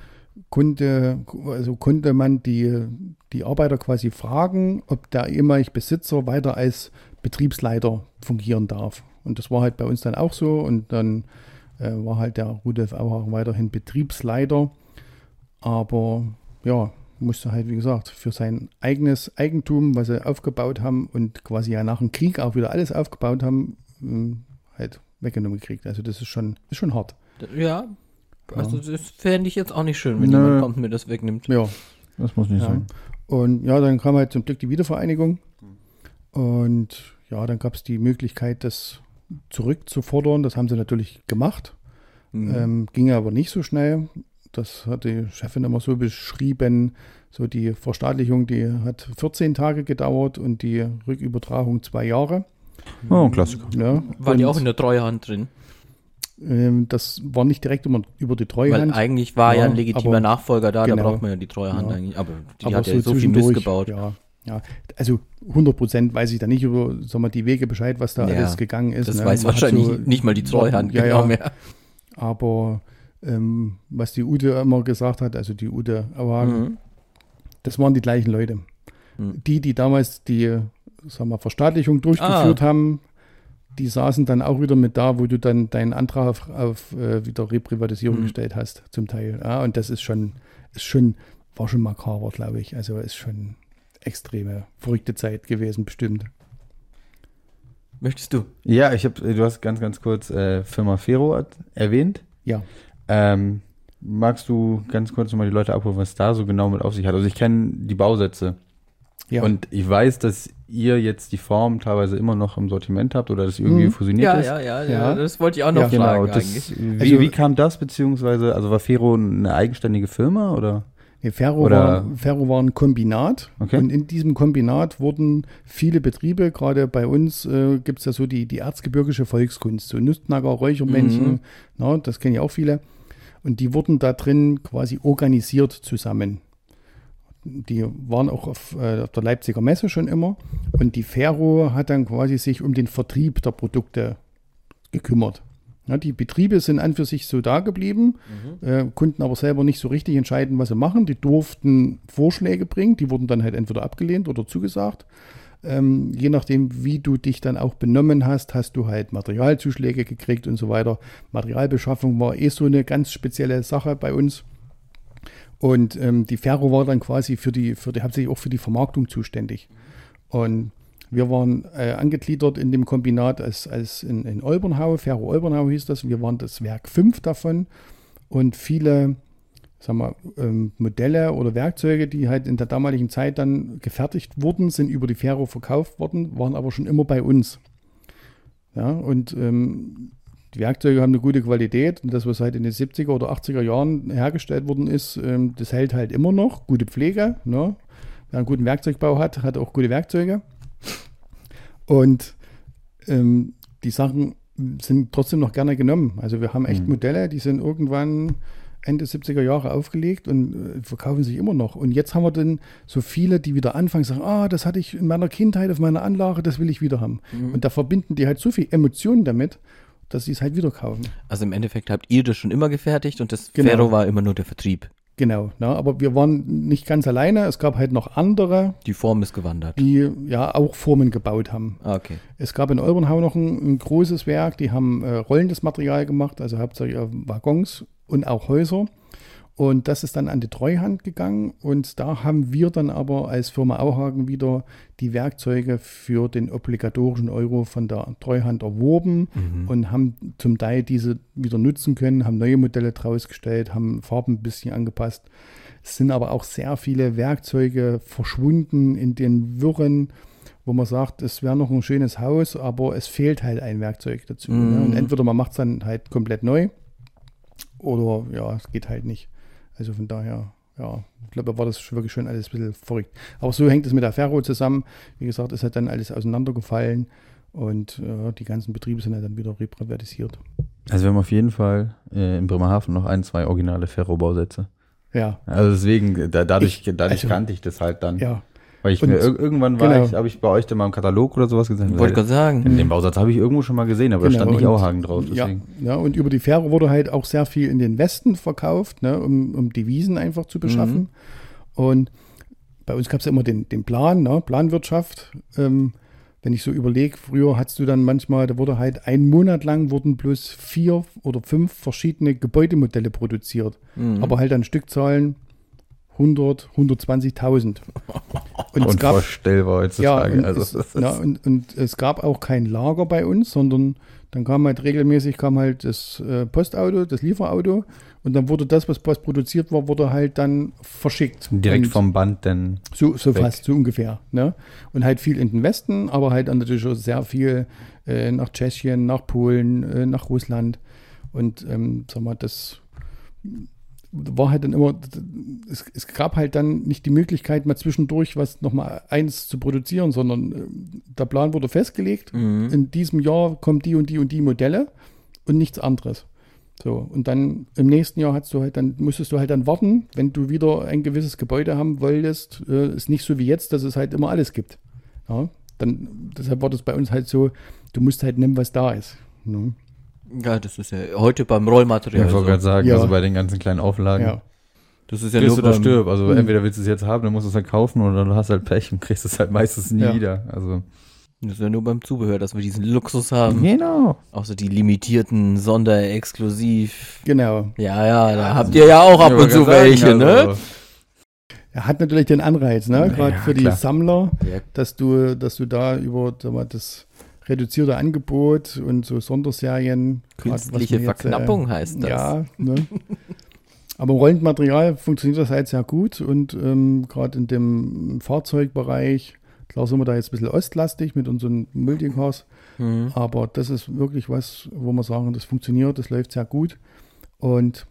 konnte, also konnte man die, die Arbeiter quasi fragen, ob der ehemalige Besitzer weiter als Betriebsleiter fungieren darf. Und das war halt bei uns dann auch so. Und dann äh, war halt der Rudolf Auhagen weiterhin Betriebsleiter. Aber ja, musste halt, wie gesagt, für sein eigenes Eigentum, was sie aufgebaut haben und quasi ja nach dem Krieg auch wieder alles aufgebaut haben, ähm, halt weggenommen gekriegt. Also das ist schon, ist schon hart. Ja. Also das fände ich jetzt auch nicht schön, wenn Nö. jemand kommt und mir das wegnimmt. Ja. Das muss nicht Ja. sein. Und ja, dann kam halt zum Glück die Wiedervereinigung. Und ja, dann gab es die Möglichkeit, das zurückzufordern. Das haben sie natürlich gemacht. Mhm. Ähm, ging aber nicht so schnell. Das hat die Chefin immer so beschrieben. So die Verstaatlichung, die hat 14 Tage gedauert und die Rückübertragung zwei Jahre. Oh, ein Klassiker. Ja, War die auch in der Treuhand drin? ähm, das war nicht direkt über, über die Weil Treuhand. eigentlich war ja, Ja, ein legitimer aber- Nachfolger da, da genau. braucht man ja die Treuhand Ja. eigentlich. Aber die aber hat ja so viel Mist gebaut. Ja, ja. Also 100 Prozent weiß ich da nicht über sag mal, die Wege Bescheid, was da Ja, alles gegangen ist. Das ne? weiß Man wahrscheinlich so- nicht mal die Treuhand ja, genau ja, mehr. Aber ähm, was die Ute immer gesagt hat, also die Ute Auhagen, Mhm. das waren die gleichen Leute. Mhm. Die, die damals die sag mal, Verstaatlichung durchgeführt Ah. haben, die saßen dann auch wieder mit da, wo du dann deinen Antrag auf, auf äh, wieder Reprivatisierung Mhm. gestellt hast, zum Teil. Ja, und das ist schon, ist schon, war schon makaber, glaube ich. Also ist schon extreme, verrückte Zeit gewesen, bestimmt. Möchtest du? Ja, ich habe, du hast ganz, ganz kurz äh, Firma Fero erwähnt. Ja. Ähm, magst du ganz kurz nochmal die Leute abholen, was da so genau mit auf sich hat? Also ich kenne die Bausätze Ja. und ich weiß, dass ihr jetzt die Form teilweise immer noch im Sortiment habt oder das irgendwie Mhm. fusioniert Ja, ist. ja, ja, ja, Ja. Das wollte ich auch noch Ja. Genau, fragen eigentlich. das, wie, Also- wie kam das, beziehungsweise, also war Fero eine eigenständige Firma oder? Nee, Ferro, Oder- war, Ferro war ein Kombinat Okay. und in diesem Kombinat wurden viele Betriebe, gerade bei uns äh, gibt es ja so die, die erzgebirgische Volkskunst, so Nussknacker, Räuchermännchen, Mhm. na, das kennen ja auch viele. Und die wurden da drin quasi organisiert zusammen. Die waren auch auf, äh, auf der Leipziger Messe schon immer. Und die Ferro hat dann quasi sich um den Vertrieb der Produkte gekümmert. Ja, die Betriebe sind an für sich so da geblieben, äh, konnten aber selber nicht so richtig entscheiden, was sie machen. Die durften Vorschläge bringen, die wurden dann halt entweder abgelehnt oder zugesagt. Ähm, je nachdem, wie du dich dann auch benommen hast, hast du halt Materialzuschläge gekriegt und so weiter. Materialbeschaffung war eh so eine ganz spezielle Sache bei uns. Und ähm, die Ferro war dann quasi für die, für die, hauptsächlich auch für die Vermarktung zuständig. Und wir waren äh, angegliedert in dem Kombinat als, als in, in Olbernhau, Ferro Olbernhau hieß das. Wir waren das Werk 5 davon. Und viele sagen wir, ähm, Modelle oder Werkzeuge, die halt in der damaligen Zeit dann gefertigt wurden, sind über die Ferro verkauft worden, waren aber schon immer bei uns. Ja, und ähm, die Werkzeuge haben eine gute Qualität und das, was halt in den 70er oder 80er Jahren hergestellt worden ist, ähm, das hält halt immer noch. Gute Pflege. Ne? Wer einen guten Werkzeugbau hat, hat auch gute Werkzeuge. Und ähm, die Sachen sind trotzdem noch gerne genommen. Also wir haben echt Mhm. Modelle, die sind irgendwann Ende 70er Jahre aufgelegt und äh, verkaufen sich immer noch. Und jetzt haben wir dann so viele, die wieder anfangen, sagen, ah, das hatte ich in meiner Kindheit auf meiner Anlage, das will ich wieder haben. Mhm. Und da verbinden die halt so viel Emotionen damit, dass sie es halt wieder kaufen. Also im Endeffekt habt ihr das schon immer gefertigt und das Genau. Ferro war immer nur der Vertrieb. Genau, ne? aber wir waren nicht ganz alleine. Es gab halt noch andere, Die Form ist gewandert. die ja auch Formen gebaut haben. Ah, okay. Es gab in Olbernhau noch ein, ein großes Werk, die haben äh, rollendes Material gemacht, also hauptsächlich äh, Waggons und auch Häuser. Und das ist dann an die Treuhand gegangen und da haben wir dann aber als Firma Auhagen wieder die Werkzeuge für den obligatorischen Euro von der Treuhand erworben Mhm. und haben zum Teil diese wieder nutzen können, haben neue Modelle draus gestellt, haben Farben ein bisschen angepasst. Es sind aber auch sehr viele Werkzeuge verschwunden in den Wirren, wo man sagt, es wäre noch ein schönes Haus, aber es fehlt halt ein Werkzeug dazu. Mhm. Ne? Und entweder man macht es dann halt komplett neu oder ja, es geht halt nicht. Also von daher, ja, ich glaube, da war das wirklich schon alles ein bisschen verrückt. Aber so hängt es mit der Ferro zusammen. Wie gesagt, es hat dann alles auseinandergefallen und ja, die ganzen Betriebe sind ja dann wieder reprivatisiert. Also wir haben auf jeden Fall äh, in Bremerhaven noch ein, zwei originale Ferro-Bausätze. Ja, Also deswegen, da, dadurch, dadurch also- kannte ich das halt dann. ja, Weil ich Und- mir ir irgendwann war genau. ich, habe ich bei euch dann mal im Katalog oder sowas gesehen. Wollte gerade sagen. Den Bausatz habe ich irgendwo schon mal gesehen, aber da Genau, stand nicht und- Auhagen drauf. ja, Deswegen. ja, und über die Fähre wurde halt auch sehr viel in den Westen verkauft, ne, um, um Devisen einfach zu beschaffen. Und bei uns gab es ja immer den, den Plan, ne, Planwirtschaft. Ähm, wenn ich so überlege, früher hattest du dann manchmal, da wurde halt einen Monat lang wurden bloß vier oder fünf verschiedene Gebäudemodelle produziert. Mhm. Aber halt an Stückzahlen 100, 120.000. Und es gab, Unvorstellbar heutzutage. und, also, es, ja, und, und es gab auch kein Lager bei uns, sondern dann kam halt regelmäßig kam halt das äh, Postauto, das Lieferauto und dann wurde das, was, was produziert war, wurde halt dann verschickt. direkt und vom Band denn. so, so weg. fast, so ungefähr. Ne? Und halt viel in den Westen, aber halt natürlich auch sehr viel äh, nach Tschechien, nach Polen, äh, nach Russland. Und ähm, sag mal, das war halt dann immer, es, es gab halt dann nicht die Möglichkeit, mal zwischendurch was nochmal eins zu produzieren, sondern äh, der Plan wurde festgelegt. Mhm. In diesem Jahr kommen die und die und die Modelle und nichts anderes. So, und dann im nächsten Jahr hast du halt dann, musstest du halt dann warten, wenn du wieder ein gewisses Gebäude haben wolltest. Äh, ist nicht so wie jetzt, dass es halt immer alles gibt. Ja, dann, deshalb war das bei uns halt so, du musst halt nehmen, was da ist. Ne? Ja, das ist ja heute beim Ja, Rollmaterial. ich wollte so. gerade sagen, Ja. also bei den ganzen kleinen Auflagen. Ja. Das ist ja Kriegst nur oder beim, stirb. Also Mhm. entweder willst du es jetzt haben, dann musst du es halt kaufen oder du hast halt Pech und kriegst es halt meistens nie Ja. wieder. Also Das ist ja nur beim Zubehör, dass wir diesen Luxus haben. genau. Außer die limitierten, sonderexklusiv. Genau. Ja, ja, da habt ihr ja auch ab und zu welche, sagen, ne? also, Er hat natürlich den Anreiz, ne? Ja, gerade für die klar. Sammler, Ja. dass du, dass du da über sag mal, das reduzierte Angebot und so Sonderserien. grad Künstliche man jetzt, äh, Verknappung heißt das. Ja, ne? Aber im Rollenmaterial funktioniert das halt sehr gut und ähm, gerade in dem Fahrzeugbereich, klar sind wir da jetzt ein bisschen ostlastig mit unseren Multicars, Mhm. aber das ist wirklich was, wo wir sagen, das funktioniert, das läuft sehr gut und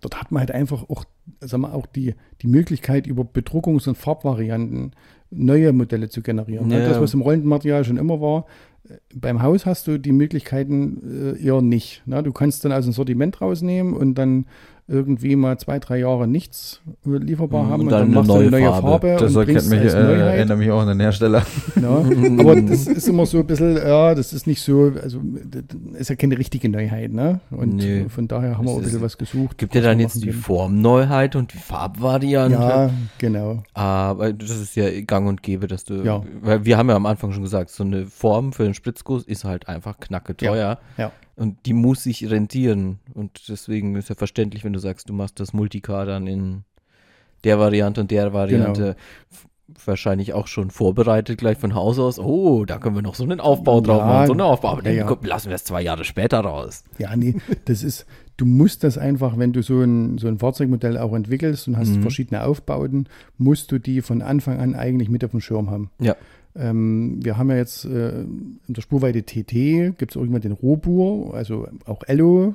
dort hat man halt einfach auch, sagen wir, auch die, die Möglichkeit über Bedruckungs- und Farbvarianten neue Modelle zu generieren. ne? Ja. Das, was im Rollenmaterial schon immer war, äh, beim Haus hast du die Möglichkeiten äh, eher nicht. Ne? Du kannst dann aus dem Sortiment rausnehmen und dann irgendwie mal zwei, drei Jahre nichts lieferbar Mhm, haben und und, dann dann, eine machst du eine neue neue Farbe. Farbe, Das und kennt bringst mich, als äh, Neuheit. erinnert mich auch an den Hersteller. Ja, aber das ist immer so ein bisschen, ja, das ist nicht so, also das ist ja keine richtige Neuheit, ne? Und Nee. von daher haben wir auch ein bisschen was gesucht. Gibt ja dann jetzt die. Formneuheit und die Farbvariante. Ja, genau. Aber das ist ja gang und gäbe, dass du, Ja. weil wir haben ja am Anfang schon gesagt, so eine Form für einen Spritzguss ist halt einfach knacke teuer. Ja. Und die muss sich rentieren. Und deswegen ist ja verständlich, wenn du sagst, du machst das Multicar dann in der Variante und der Variante. F- Wahrscheinlich auch schon vorbereitet, gleich von Haus aus. Oh, da können wir noch so einen Aufbau drauf Ja, machen, so einen Aufbau. Aber ja, dann lassen wir es zwei Jahre später raus. Ja, nee, das ist, du musst das einfach, wenn du so ein, so ein Fahrzeugmodell auch entwickelst und hast Mhm. verschiedene Aufbauten, musst du die von Anfang an eigentlich mit auf dem Schirm haben. Ja. Ähm, wir haben ja jetzt äh, in der Spurweite TT, gibt es irgendwann den Robur, also auch Ello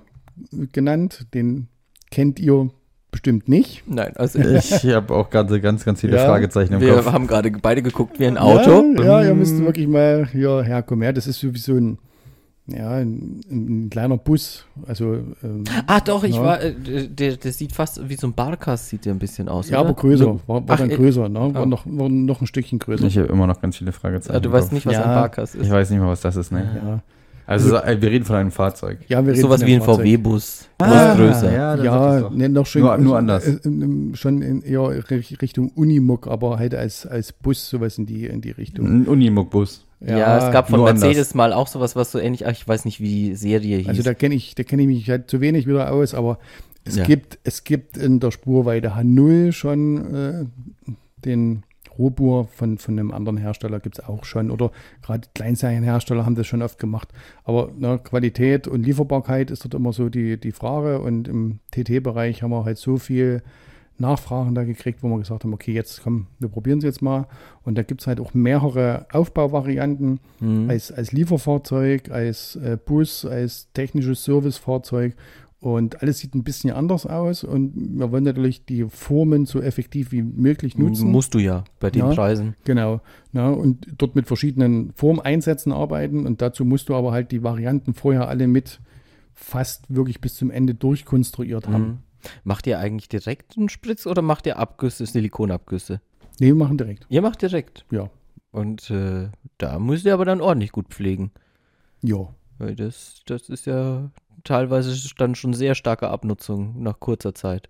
genannt, den kennt ihr bestimmt nicht. Nein, also Ich habe auch gerade ganz, ganz viele Ja, wir Fragezeichen im Kopf. haben gerade beide geguckt wie ein Auto. Ja, ja ihr Mm. müsst wirklich mal hier herkommen. Ja, das ist so wie so ein, ja, ein, ein kleiner Bus. Also, ähm, Ah, doch, ich Ja. war, äh, der, der sieht fast wie so ein Barkas, sieht der ein bisschen aus. ja, oder? aber größer. War, war Ach, dann äh, größer, ne? War, ah. noch, war noch ein Stückchen größer. Ich habe immer noch ganz viele Fragezeichen. Ah, du weißt nicht, was Ja. ein Barkas ist. Ich weiß nicht mal, was das ist, ne? ja. Also, äh, wir reden von einem Fahrzeug. ja, wir reden Sowas von wie ein. VW-Bus. Ah, größer. ja, Ja, ne, noch schon, Nur- nur anders. äh, äh, schon in eher Ri- Richtung Unimog, aber halt als, als Bus sowas in die, in die Richtung. Ein Unimog-Bus. Ja, es gab von Mercedes anders. mal auch sowas, was so ähnlich, ach, ich weiß nicht, wie die Serie hieß. Also da kenne ich, da kenne ich mich halt zu wenig wieder aus, aber es Ja. gibt, es gibt in der Spurweite H0 schon äh, den Robur von, von einem anderen Hersteller gibt es auch schon. Oder gerade Kleinserienhersteller haben das schon oft gemacht. Aber ne, Qualität und Lieferbarkeit ist dort immer so die, die Frage. Und im TT-Bereich haben wir halt so viel Nachfragen da gekriegt, wo wir gesagt haben, okay, jetzt komm, wir probieren es jetzt mal. Und da gibt es halt auch mehrere Aufbauvarianten Mhm. als, als Lieferfahrzeug, als äh, Bus, als technisches Servicefahrzeug. Und alles sieht ein bisschen anders aus. Und wir wollen natürlich die Formen so effektiv wie möglich nutzen. Musst du ja bei den Ja. Preisen. Genau. Ja, und dort mit verschiedenen Formeinsätzen arbeiten. Und dazu musst du aber halt die Varianten vorher alle mit fast wirklich bis zum Ende durchkonstruiert haben. Mhm. Macht ihr eigentlich direkt einen Spritz oder macht ihr Abgüsse, Silikonabgüsse? Nee, wir machen direkt. Ihr macht direkt. Ja. Und äh, da müsst ihr aber dann ordentlich gut pflegen. Ja. Weil das, das ist ja teilweise dann schon sehr starke Abnutzung nach kurzer Zeit.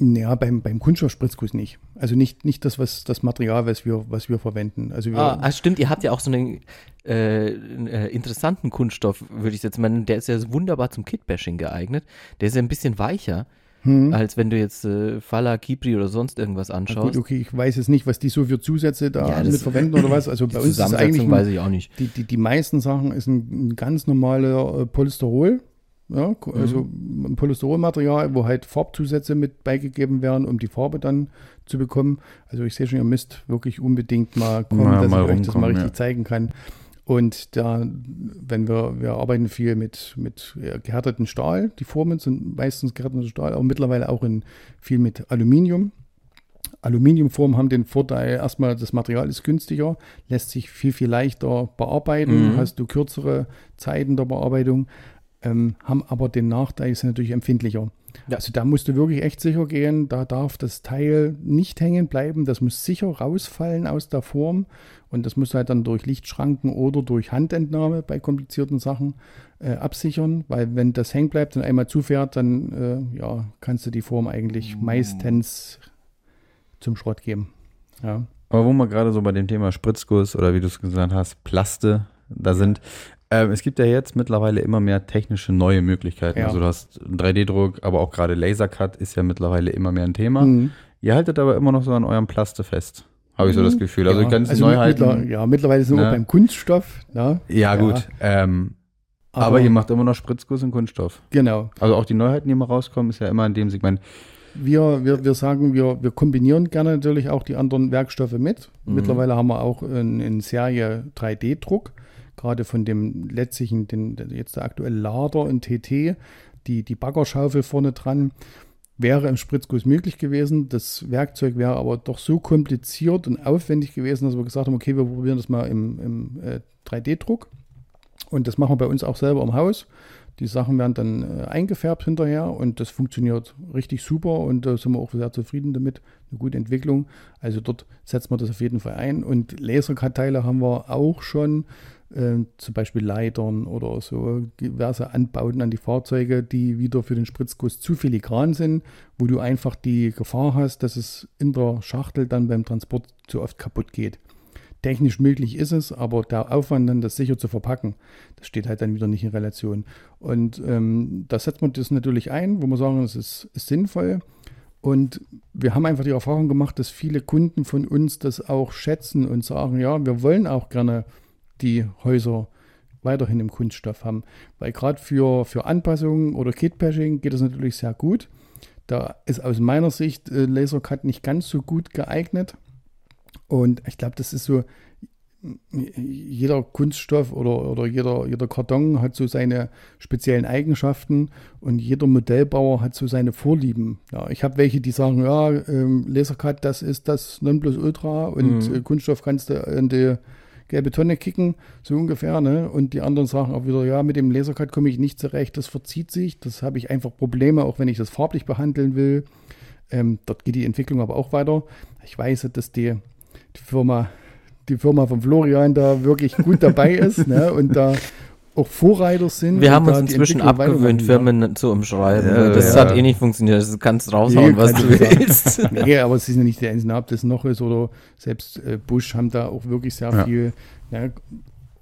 Ja, beim, beim Kunststoffspritzguss nicht. Also nicht, nicht das, was das Material, was wir, was wir verwenden. Also wir, Ah, ah, stimmt, ihr habt ja auch so einen äh, äh, interessanten Kunststoff, würde ich jetzt meinen. Der ist ja wunderbar zum Kitbashing geeignet. Der ist ja ein bisschen weicher, hm. als wenn du jetzt äh, Fala, Kipri oder sonst irgendwas anschaust. gut, okay, ich weiß jetzt nicht, was die so für Zusätze da Ja, mit verwenden oder was. Also bei uns ist eigentlich ein, weiß ich auch nicht. die, die, die meisten Sachen ist ein, ein ganz normaler äh, Polysterol. Ja, Mhm. also ein Polysterolmaterial, wo halt Farbzusätze mit beigegeben werden, um die Farbe dann zu bekommen. Also ich sehe schon, ihr müsst wirklich unbedingt mal kommen, Mal- dass mal ich euch das mal richtig ja. zeigen kann. Und da, wenn wir, wir arbeiten viel mit, mit ja, gehärteten Stahl. Die Formen sind meistens gehärteter Stahl, aber mittlerweile auch in, viel mit Aluminium. Aluminiumformen haben den Vorteil, erstmal das Material ist günstiger, lässt sich viel, viel leichter bearbeiten, Mhm. hast du kürzere Zeiten der Bearbeitung, ähm, haben aber den Nachteil, sind natürlich empfindlicher. Ja. Also da musst du wirklich echt sicher gehen, da darf das Teil nicht hängen bleiben, das muss sicher rausfallen aus der Form und das musst du halt dann durch Lichtschranken oder durch Handentnahme bei komplizierten Sachen äh, absichern, weil wenn das hängen bleibt und einmal zufährt, dann äh, ja, kannst du die Form eigentlich Mm. meistens zum Schrott geben. Ja. Aber wo wir gerade so bei dem Thema Spritzguss oder wie du es gesagt hast, Plaste da sind, ähm, es gibt ja jetzt mittlerweile immer mehr technische neue Möglichkeiten. Ja. Also du hast einen 3D-Druck, aber auch gerade Lasercut ist ja mittlerweile immer mehr ein Thema. Mhm. Ihr haltet aber immer noch so an eurem Plaste fest, habe ich so das Gefühl. Also ja, die ganzen also Neuheiten. Mittler, ja, mittlerweile sind wir Ne? beim Kunststoff. Ne? ja, gut. Ähm, aber, ihr macht immer noch Spritzguss und Kunststoff. Genau. Also auch die Neuheiten, die immer rauskommen, ist ja immer in dem Segment. Wir, wir, wir sagen, wir, wir kombinieren gerne natürlich auch die anderen Werkstoffe mit. Mhm. Mittlerweile haben wir auch in, in Serie 3D-Druck, gerade von dem letztlichen, den, jetzt der aktuelle Lader in TT, die, die Baggerschaufel vorne dran. Wäre im Spritzguss möglich gewesen. Das Werkzeug wäre aber doch so kompliziert und aufwendig gewesen, dass wir gesagt haben, okay, wir probieren das mal im, im äh, 3D-Druck. Und das machen wir bei uns auch selber im Haus. Die Sachen werden dann äh, eingefärbt hinterher und das funktioniert richtig super und da sind wir auch sehr zufrieden damit. Eine gute Entwicklung. Also dort setzt man das auf jeden Fall ein. Und Lasercut-Teile haben wir auch schon, äh, zum Beispiel Leitern oder so diverse Anbauten an die Fahrzeuge, die wieder für den Spritzguss zu filigran sind, wo du einfach die Gefahr hast, dass es in der Schachtel dann beim Transport zu oft kaputt geht. Technisch möglich ist es, aber der Aufwand, dann das sicher zu verpacken, das steht halt dann wieder nicht in Relation. Und ähm, da setzt man das natürlich ein, wo wir sagen, es ist, ist sinnvoll. Und wir haben einfach die Erfahrung gemacht, dass viele Kunden von uns das auch schätzen und sagen, ja, wir wollen auch gerne die Häuser weiterhin im Kunststoff haben. Weil gerade für, für Anpassungen oder Kit-Pashing geht das natürlich sehr gut. Da ist aus meiner Sicht äh, Lasercut nicht ganz so gut geeignet. Und ich glaube, das ist so, jeder Kunststoff oder, oder jeder, jeder Karton hat so seine speziellen Eigenschaften und jeder Modellbauer hat so seine Vorlieben. Ja, ich habe welche, die sagen, ja, ähm, Lasercut, das ist das Nonplusultra und Mhm. äh, Kunststoff kannst du in die gelbe Tonne kicken, so ungefähr. Ne? Und die anderen sagen auch wieder, ja, mit dem Lasercut komme ich nicht zurecht, das verzieht sich, das habe ich einfach Probleme, auch wenn ich das farblich behandeln will. Ähm, dort geht die Entwicklung aber auch weiter. Ich weiß, dass die, die Firma, die Firma von Florian da wirklich gut dabei ist ne? und da auch Vorreiter sind. Wir haben uns inzwischen abgewöhnt, Firmen zu umschreiben. Ja, das ja. hat eh nicht funktioniert. Du kannst raushauen, Nee, was du sagen. willst. Ja. Nee, aber es ist ja nicht der einzelne, ob das noch ist oder selbst äh, Bush haben da auch wirklich sehr Ja. viel, ja,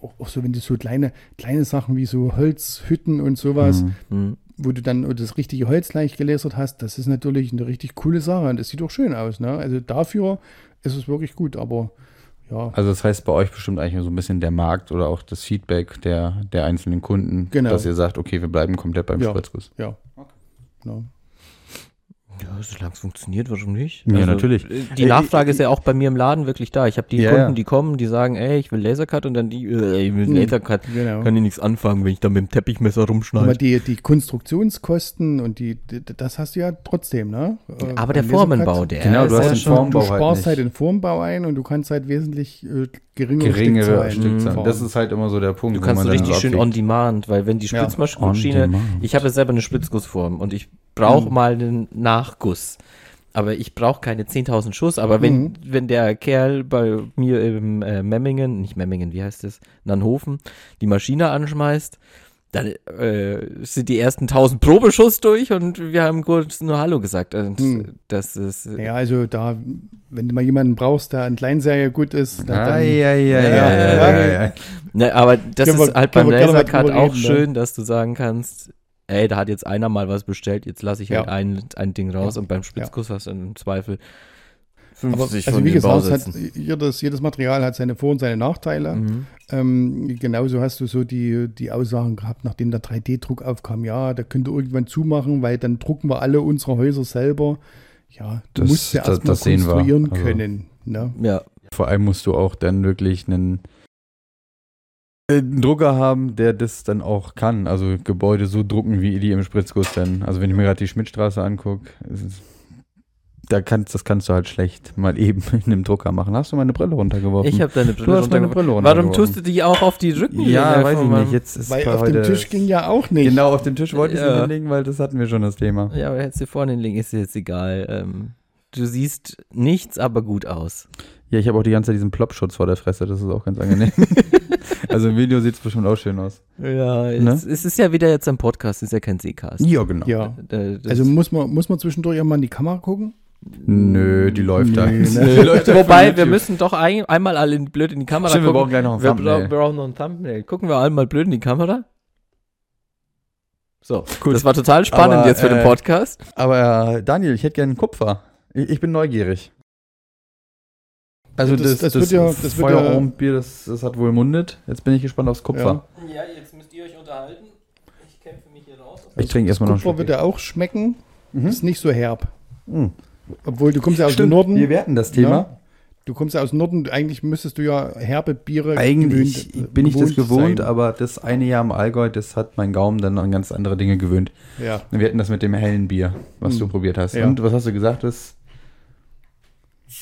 auch, auch so, wenn du so kleine, kleine Sachen wie so Holzhütten und sowas, Mhm. Hm. wo du dann das richtige Holz gleich gelasert hast, das ist natürlich eine richtig coole Sache und das sieht auch schön aus. Ne? Also dafür ist es wirklich gut, aber ja, Also das heißt bei euch bestimmt eigentlich so ein bisschen der Markt oder auch das Feedback der, der einzelnen Kunden, Genau. dass ihr sagt, okay, wir bleiben komplett beim Ja. Spritzguss. ja. Genau. Ja, solange es funktioniert, warum nicht? Also, Ja, natürlich. äh, Die Äh, Nachfrage ich- ist ja auch bei mir im Laden wirklich da. Ich habe die Ja, Kunden, die kommen, die sagen, ey, ich will Lasercut und dann die, äh, ich will Hm. Lasercut. Genau. Kann ich nichts anfangen, wenn ich da mit dem Teppichmesser Aber rumschneide. die, die Konstruktionskosten und die, das hast du ja trotzdem, ne? Äh, Aber der Formenbau, der Genau, du ist hast ja den schon- Form- Du Formbau halt sparst halt den Formbau ein und du kannst halt wesentlich äh, geringere, Geringere Stückzahlen. Das ist halt immer so der Punkt. Du wo kannst man so richtig schön on demand, weil wenn die demand. ich habe ja selber eine Spritzgussform und ich brauche Mhm. mal einen Nachguss. Aber ich brauche keine 10.000 Schuss. Aber wenn, Mhm. wenn der Kerl bei mir im äh, Memmingen, nicht Memmingen, wie heißt es, Nannhofen, die Maschine anschmeißt, dann äh, sind die ersten 1000 Probeschuss durch und wir haben kurz nur Hallo gesagt. Und Mhm. das ist, äh, Ja, also da, wenn du mal jemanden brauchst, der an Kleinserie gut ist, na, dann, Ai, ai, ai, Ja, ai, ja, ai, ja. ai. Ne, aber das ist halt beim drüber auch reden, ne? schön, dass du sagen kannst, ey, da hat jetzt einer mal was bestellt, jetzt lasse ich halt Ja. ein, ein Ding raus Ja. und beim Spritzguss hast du im Zweifel aber 50 also von wie gesagt, es hat, jedes, jedes Material hat seine Vor- und seine Nachteile. Mhm. Ähm, genauso hast du so die, die Aussagen gehabt, nachdem der 3D-Druck aufkam, ja, da könnt ihr irgendwann zumachen, weil dann drucken wir alle unsere Häuser selber. Ja, du Das- musst ja das- erstmal konstruieren Also- können. Ne? Ja, Vor allem musst du auch dann wirklich einen, einen Drucker haben, der das dann auch kann. Also Gebäude so drucken, wie die im Spritzguss dann. Also wenn ich mir gerade die Schmidtstraße angucke, da kannst, das kannst du halt schlecht mal eben in einem Drucker machen. Hast du meine Brille runtergeworfen? ich habe deine du Brille hast meine runtergeworfen. Brille Warum runtergeworfen. tust du die auch auf die Rückenlehne? Ja, weiß ich nicht. Jetzt ist Weil auf dem Tisch ging ja auch nicht. Genau, auf dem Tisch wollte ich Ja. sie hinlegen, weil das hatten wir schon das Thema. Ja, aber hättest du vorne hinlegen, ist dir jetzt egal. Ähm, du siehst nichts, aber gut aus. Ja, ich habe auch die ganze Zeit diesen Plopschutz vor der Fresse, das ist auch ganz angenehm. also im Video sieht es bestimmt auch schön aus. Ja, Ne? es, es ist ja wieder jetzt ein Podcast, es ist ja kein Seecast. Ja, genau. Ja. Das- Also muss man, muss man zwischendurch auch mal in die Kamera gucken? Nö, die läuft da. Ne? Die läuft von Wobei, wir müssen doch ein, einmal alle in, blöd in die Kamera Stimmt, wir gucken. brauchen gleich noch ein wir, Thumbnail. wir brauchen noch ein Thumbnail. Gucken wir einmal blöd in die Kamera. So, Gut. das war total spannend Aber, jetzt für den äh, Podcast. Aber äh, Daniel, ich hätte gerne Kupfer. Ich, ich bin neugierig. Also Ja, das- das, das das, wird ja- das wird ja- Feuerormbier, das, das hat wohl mundet. Jetzt bin ich gespannt aufs Kupfer. Ja, jetzt müsst ihr euch unterhalten. Ich kämpfe mich hier raus. Ich trinke erstmal noch Kupfer wird ja auch schmecken. Mhm. Ist nicht so herb. Mhm. Obwohl du kommst ja aus Stimmt, dem Norden. wir werten das Thema. Ja. Du kommst ja aus dem Norden. Eigentlich müsstest du ja herbe Biere Eigentlich gewöhnt- bin ich das gewohnt, sein. aber das eine Jahr im Allgäu, das hat mein Gaumen dann an ganz andere Dinge gewöhnt. Ja. Wir hatten das mit dem hellen Bier, was Mhm. du probiert hast. Ja. Und was hast du gesagt? Das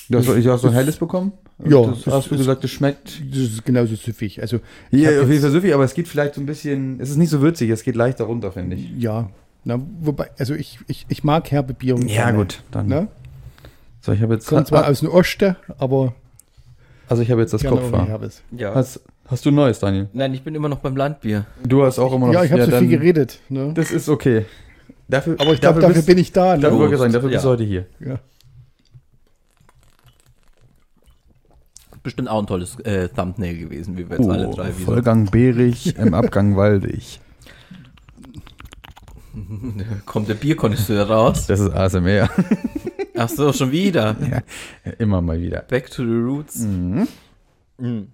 Du hast, du hast so ein helles bekommen? Ja, Das, das hast du gesagt, es schmeckt. Das ist genauso süffig. Also, Ja, auf jeden Fall süffig, aber es geht vielleicht so ein bisschen. Es ist nicht so würzig, es geht leichter runter, finde ich. ja. Na, wobei, also ich, ich, ich mag herbe Bier. und Ja, gerne, gut, dann- Ne? So, ich habe jetzt. Kommt zwar aus dem Osten, aber Also, ich habe jetzt das Kopfhaar. Ja. Hast, hast du ein neues, Daniel? Nein, ich bin immer noch beim Landbier. Du hast auch immer noch. Ja, ich habe so dann- viel geredet. Ne? Das ist okay. Dafür, Aber ich glaube, dafür bist, bin ich da. Dafür, Ne? ich sagen, dafür bist du Ja. heute hier. Ja. Bestimmt auch ein tolles äh, Thumbnail gewesen, wie wir jetzt alle drei wieder. Oh, Vollgang bärig, im Abgang waldig. Kommt der Bierkonnoisseur raus. Das ist ASMR. Ach so, schon wieder. ja, immer mal wieder. Back to the roots. Mhm. Mhm.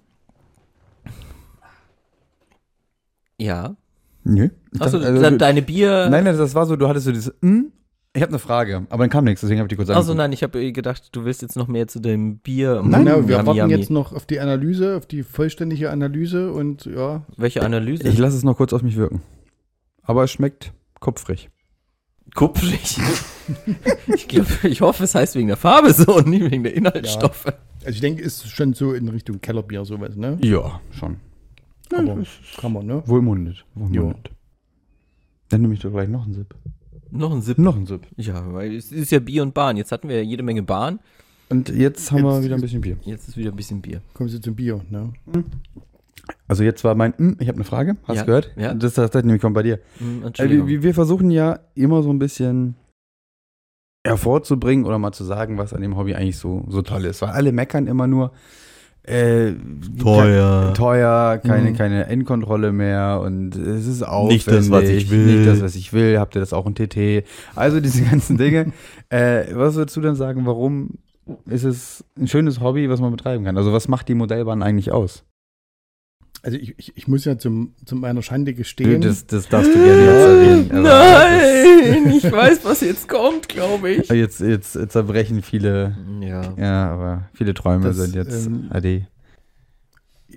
Ja. Nö. Achso, Das- also, deine Bier. Nein, nein, das war so, du hattest so dieses, hm? Ich habe eine Frage, aber dann kam nichts, deswegen habe ich die kurz Also angeguckt. nein, ich habe gedacht, du willst jetzt noch mehr zu dem Bier. Nein, nein, wir warten jetzt noch auf die Analyse, auf die vollständige Analyse und ja, Welche Analyse? Ich lasse es noch kurz auf mich wirken. Aber es schmeckt kupfrig. Kupfrig. ich glaube, ich hoffe, es heißt wegen der Farbe so und nicht wegen der Inhaltsstoffe. also ich denke, ist schon so in Richtung Kellerbier sowas, ne? Ja, schon. Aber kann man, ne? Wohlmundet. Wohlmundet. Dann nehme ich doch gleich noch einen Sip. Noch ein Sip. Noch einen Sip. Ja, weil es ist ja Bier und Bahn. Jetzt hatten wir ja jede Menge Bahn. Und jetzt haben wir Jetzt- wieder ein bisschen Bier. Jetzt ist wieder ein bisschen Bier. Kommen Sie zum Bier, ne? Also jetzt war mein, hm, ich habe eine Frage, hast Ja, du gehört? ja. Das, das, das nämlich kommt bei dir. Entschuldigung. wir, wir versuchen ja immer so ein bisschen hervorzubringen oder mal zu sagen, was an dem Hobby eigentlich so, so toll ist. Weil alle meckern immer nur, äh, Teuer. ke- teuer, keine, Mhm. keine Endkontrolle mehr und es ist aufwendig. Nicht das, was ich will. Nicht das, was ich will. Habt ihr das auch in TT? Also diese ganzen Dinge. äh, was würdest du denn sagen, warum ist es ein schönes Hobby, was man betreiben kann? Also was macht die Modellbahn eigentlich aus? Also ich, ich, ich muss ja zum, zu meiner Schande gestehen. das, das darfst du gerne jetzt erwähnen. Nein, ich weiß, was jetzt kommt, glaube ich. ist- Jetzt, jetzt zerbrechen viele Ja. Ja, aber viele Träume Das, sind jetzt ähm, AD.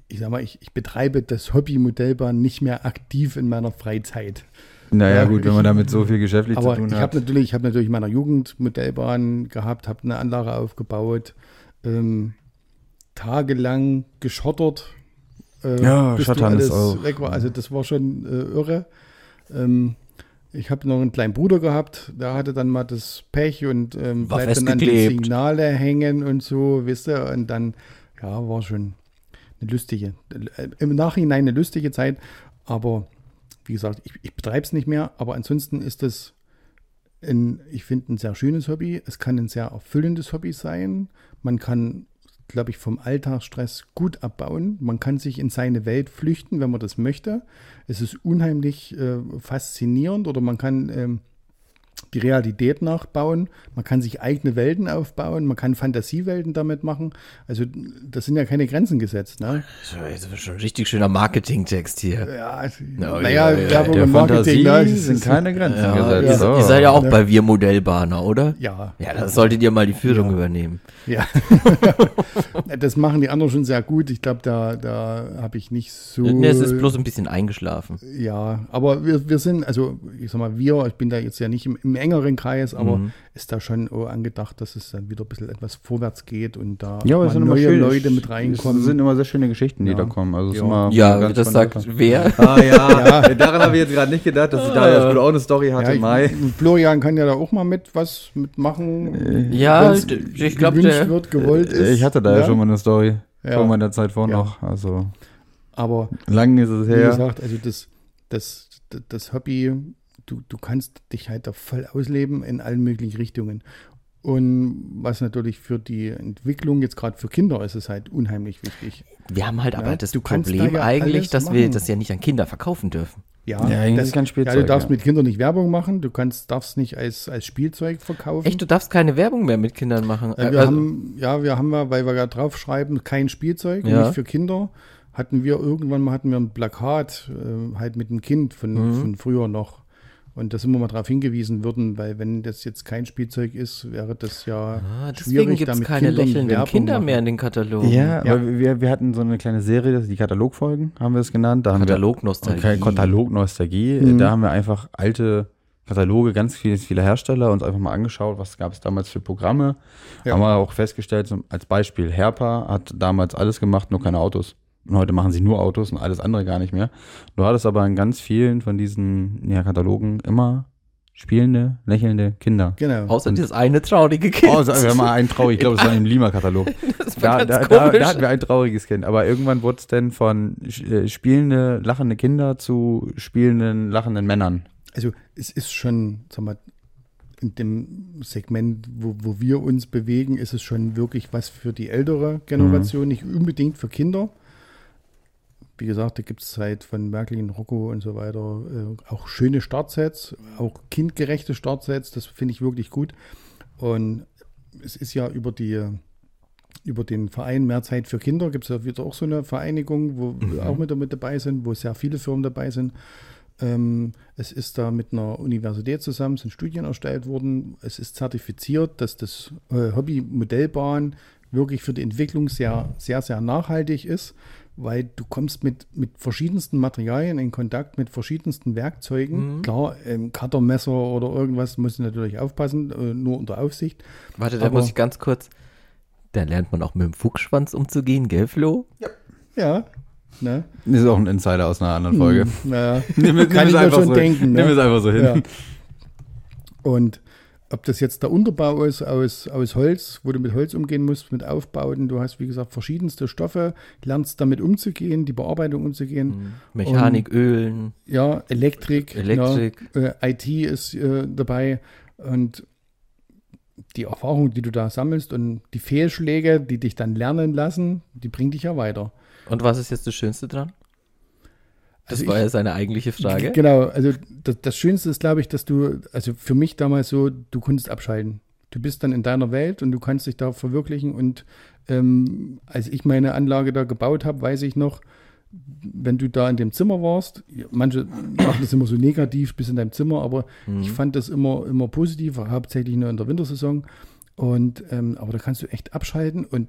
ich sag mal, ich, ich betreibe das Hobby Modellbahn nicht mehr aktiv in meiner Freizeit. Naja, ja, gut, wenn ich- man damit so viel geschäftlich Aber zu tun ich hat. habe natürlich, ich habe natürlich in meiner Jugend Modellbahn gehabt, habe eine Anlage aufgebaut, ähm, tagelang geschottert. Äh, Ja, bis Schottern du ist alles auch- Weg war. Also das war schon äh, irre. Ähm, ich habe noch einen kleinen Bruder gehabt, der hatte dann mal das Pech und ähm, War bleibt dann an die festgeklebt. Signale hängen und so, wisst ihr, und dann, ja, war schon eine lustige, äh, im Nachhinein eine lustige Zeit, aber wie gesagt, ich, ich betreibe es nicht mehr, aber ansonsten ist es ein, ich finde, ein sehr schönes Hobby. Es kann ein sehr erfüllendes Hobby sein. Man kann, glaube ich, vom Alltagsstress gut abbauen. Man kann sich in seine Welt flüchten, wenn man das möchte. Es ist unheimlich äh, faszinierend oder man kann ähm, die Realität nachbauen. Man kann sich eigene Welten aufbauen. Man kann Fantasiewelten damit machen. Also, das sind ja keine Grenzen gesetzt. Ne? Das ist schon ein richtig schöner Marketingtext hier. Ja, Na, naja, ja, ja, Werbung und Marketing, ne, das sind keine Grenzen Ja, gesetzt. ihr, So. ihr seid ja auch Ja. bei Wir Modellbahner, oder? Ja, Ja, da solltet ihr mal die Führung Ja. übernehmen. Ja, das machen die anderen schon sehr gut. Ich glaube, da, da habe ich nicht so. Ne, es ist bloß ein bisschen eingeschlafen. Ja, aber wir, wir sind, also ich sag mal, wir, ich bin da jetzt ja nicht im, im engeren Kreis, aber Mhm. ist da schon oh, angedacht, dass es dann wieder ein bisschen etwas vorwärts geht und da Ja, mal es sind immer neue schöne, Leute mit Es reinkommen. sind immer sehr schöne Geschichten, die Ja. da kommen. Also es ist Ja. immer Ja, ganz das spannend. sagt wer? Ah ja, Ja. daran habe ich jetzt gerade nicht gedacht, dass ich da ja. auch eine Story hatte ja, im Mai. ich, Florian kann ja da auch mal mit was mitmachen. Ja, wenn's d- ich glaube, der. wird, gewollt ist. Ich hatte da ja, schon mal eine Story Ja. vor meiner Zeit vor Ja. noch. Also Aber lang ist es wie her. gesagt, also das, das, das, das Hobby, du, du kannst dich halt da voll ausleben in allen möglichen Richtungen. Und was natürlich für die Entwicklung, jetzt gerade für Kinder, ist es halt unheimlich wichtig. Wir haben halt aber Ja, das Problem da ja eigentlich, dass wir machen. das ja nicht an Kinder verkaufen dürfen. Ja, Ja, das, ist kein ja Spielzeug, du darfst ja. mit Kindern nicht Werbung machen, du kannst, darfst nicht als, als Spielzeug verkaufen. Echt, du darfst keine Werbung mehr mit Kindern machen. Ja, Äh, wir also- haben, ja, wir haben ja, weil wir ja draufschreiben, kein Spielzeug, Ja. nicht für Kinder, hatten wir irgendwann mal hatten wir ein Plakat äh, halt mit einem Kind von, Mhm. von früher noch. Und da sind wir mal darauf hingewiesen würden, weil wenn das jetzt kein Spielzeug ist, wäre das ja Ah, deswegen schwierig, gibt es damit keine Kindern lächelnden Werbung Kinder machen. mehr in den Katalogen. Ja, Ja. aber wir, wir hatten so eine kleine Serie, die Katalogfolgen, haben wir es genannt. Da haben wir, Katalognostalgie. Katalognostalgie. Mhm. Da haben wir einfach alte Kataloge, ganz viele, viele Hersteller, uns einfach mal angeschaut, was gab es damals für Programme. Ja. Haben wir auch festgestellt, als Beispiel, Herpa hat damals alles gemacht, nur keine Autos. Und heute machen sie nur Autos und alles andere gar nicht mehr. Du hattest aber in ganz vielen von diesen ja, Katalogen immer spielende, lächelnde Kinder. Genau. Außer dieses eine traurige Kind. Oh, wir haben mal einen traurig, ich glaube, es war im Lima-Katalog. das Da, da, da, da hatten wir ein trauriges Kind. Aber irgendwann wurde es denn von äh, spielende, lachende Kinder zu spielenden, lachenden Männern. Also es ist schon, sag mal, in dem Segment, wo, wo wir uns bewegen, ist es schon wirklich was für die ältere Generation, nicht unbedingt für Kinder. Wie gesagt, da gibt es seit von Märklin, Rocco und so weiter äh, auch schöne Startsets, auch kindgerechte Startsets, das finde ich wirklich gut. Und es ist ja über die über den Verein Mehr Zeit für Kinder gibt es ja wieder auch so eine Vereinigung, wo wir auch mit, mit dabei sind, wo sehr viele Firmen dabei sind. Ähm, es ist da mit einer Universität zusammen, sind Studien erstellt worden. Es ist zertifiziert, dass das äh, Hobby Modellbahn wirklich für die Entwicklung sehr, sehr, sehr nachhaltig ist, weil du kommst mit, mit verschiedensten Materialien in Kontakt, mit verschiedensten Werkzeugen. Klar, ähm, Cuttermesser oder irgendwas muss natürlich aufpassen, äh, nur unter Aufsicht. Warte, da Aber- muss ich ganz kurz. Da lernt man auch mit dem Fuchsschwanz umzugehen, gell, Flo? Ja, ne? Das ist auch ein Insider aus einer anderen Folge. Hm, naja, Nimm es- kann nimm es ich mir einfach schon so, denken. Nimm Ne? es einfach so hin. Ja. Und ob das jetzt der Unterbau ist aus, aus Holz, wo du mit Holz umgehen musst, mit Aufbauten, du hast, wie gesagt, verschiedenste Stoffe, lernst damit umzugehen, die Bearbeitung umzugehen. Mechanik, Ölen. Ja, Elektrik. Elektrik. Ja, äh, IT ist äh, dabei und die Erfahrung, die du da sammelst und die Fehlschläge, die dich dann lernen lassen, die bringen dich ja weiter. Und was ist jetzt das Schönste dran? Das Also war ich- ja seine eigentliche Frage. Genau, also das, das Schönste ist, glaube ich, dass du, also für mich damals so, du konntest abschalten. Du bist dann in deiner Welt und du kannst dich da verwirklichen. Und ähm, als ich meine Anlage da gebaut habe, weiß ich noch, wenn du da in dem Zimmer warst, manche machen das immer so negativ bis in deinem Zimmer, aber ich fand das immer, immer positiv, hauptsächlich nur in der Wintersaison. Und ähm, aber da kannst du echt abschalten und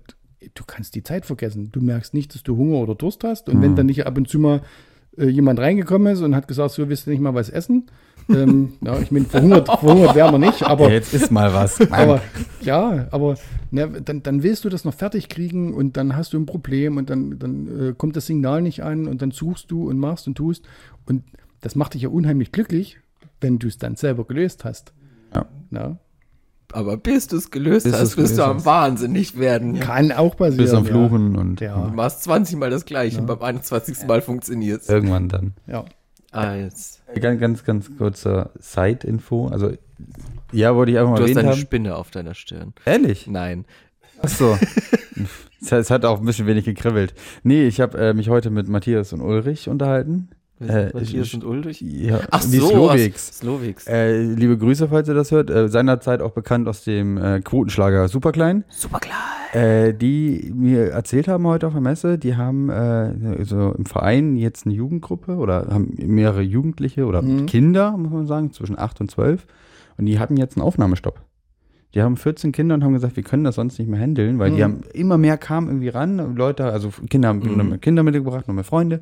du kannst die Zeit vergessen. Du merkst nicht, dass du Hunger oder Durst hast. Und wenn dann nicht ab und zu mal äh, jemand reingekommen ist und hat gesagt, so willst du nicht mal was essen. ähm, ja, ich meine, verhungert, verhungert wären wir nicht, aber Ja, jetzt ist mal was. aber ja, aber ne, dann, dann willst du das noch fertig kriegen und dann hast du ein Problem und dann, dann äh, kommt das Signal nicht an und dann suchst du und machst und tust. Und das macht dich ja unheimlich glücklich, wenn du es dann selber gelöst hast. Ja. Na, Aber bis du es gelöst Bis hast, wirst du am wahnsinnig werden. kann auch passieren. Bis am Fluchen und Ja, Du ja, machst 20 Mal das gleiche und beim 21. Mal funktioniert es. irgendwann dann. ja. Als, Ganz, ganz, ganz kurzer Side-Info. Also, ja, wollte ich einfach mal du hast eine haben. Spinne auf deiner Stirn. Ehrlich? Nein. Ach so. es, hat, es hat auch ein bisschen wenig gekribbelt. Nee, ich habe äh, mich heute mit Matthias und Ulrich unterhalten. Äh, Matthias und Ulrich? Ja, Ach die so, Slowiks. Slowiks. Äh, liebe Grüße, falls ihr das hört. Äh, seinerzeit auch bekannt aus dem äh, Quotenschlager Superklein. Super klar. Äh, die mir erzählt haben heute auf der Messe, die haben äh, so im Verein jetzt eine Jugendgruppe oder haben mehrere Jugendliche oder Kinder, muss man sagen, zwischen 8 und 12. Und die hatten jetzt einen Aufnahmestopp. Die haben 14 Kinder und haben gesagt, wir können das sonst nicht mehr handeln, weil die haben immer mehr kamen irgendwie ran. Leute, also Kinder haben Mhm. Kinder mitgebracht, noch mehr Freunde.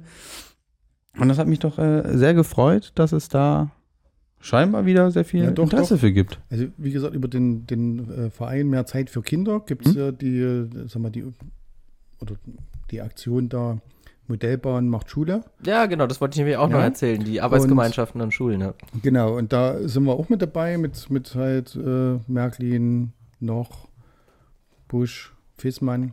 Und das hat mich doch äh, sehr gefreut, dass es da scheinbar wieder sehr viel Ja, doch, Interesse doch. für gibt. Also wie gesagt, über den, den äh, Verein Mehr Zeit für Kinder gibt es Hm? ja die, äh, sag mal, die, oder die Aktion da, Modellbahn macht Schule. Ja, genau, das wollte ich nämlich auch Ja. noch erzählen. Die Arbeitsgemeinschaften an Schulen. Ja. Genau, und da sind wir auch mit dabei, mit, mit halt äh, Märklin, Noch, Busch, Fissmann.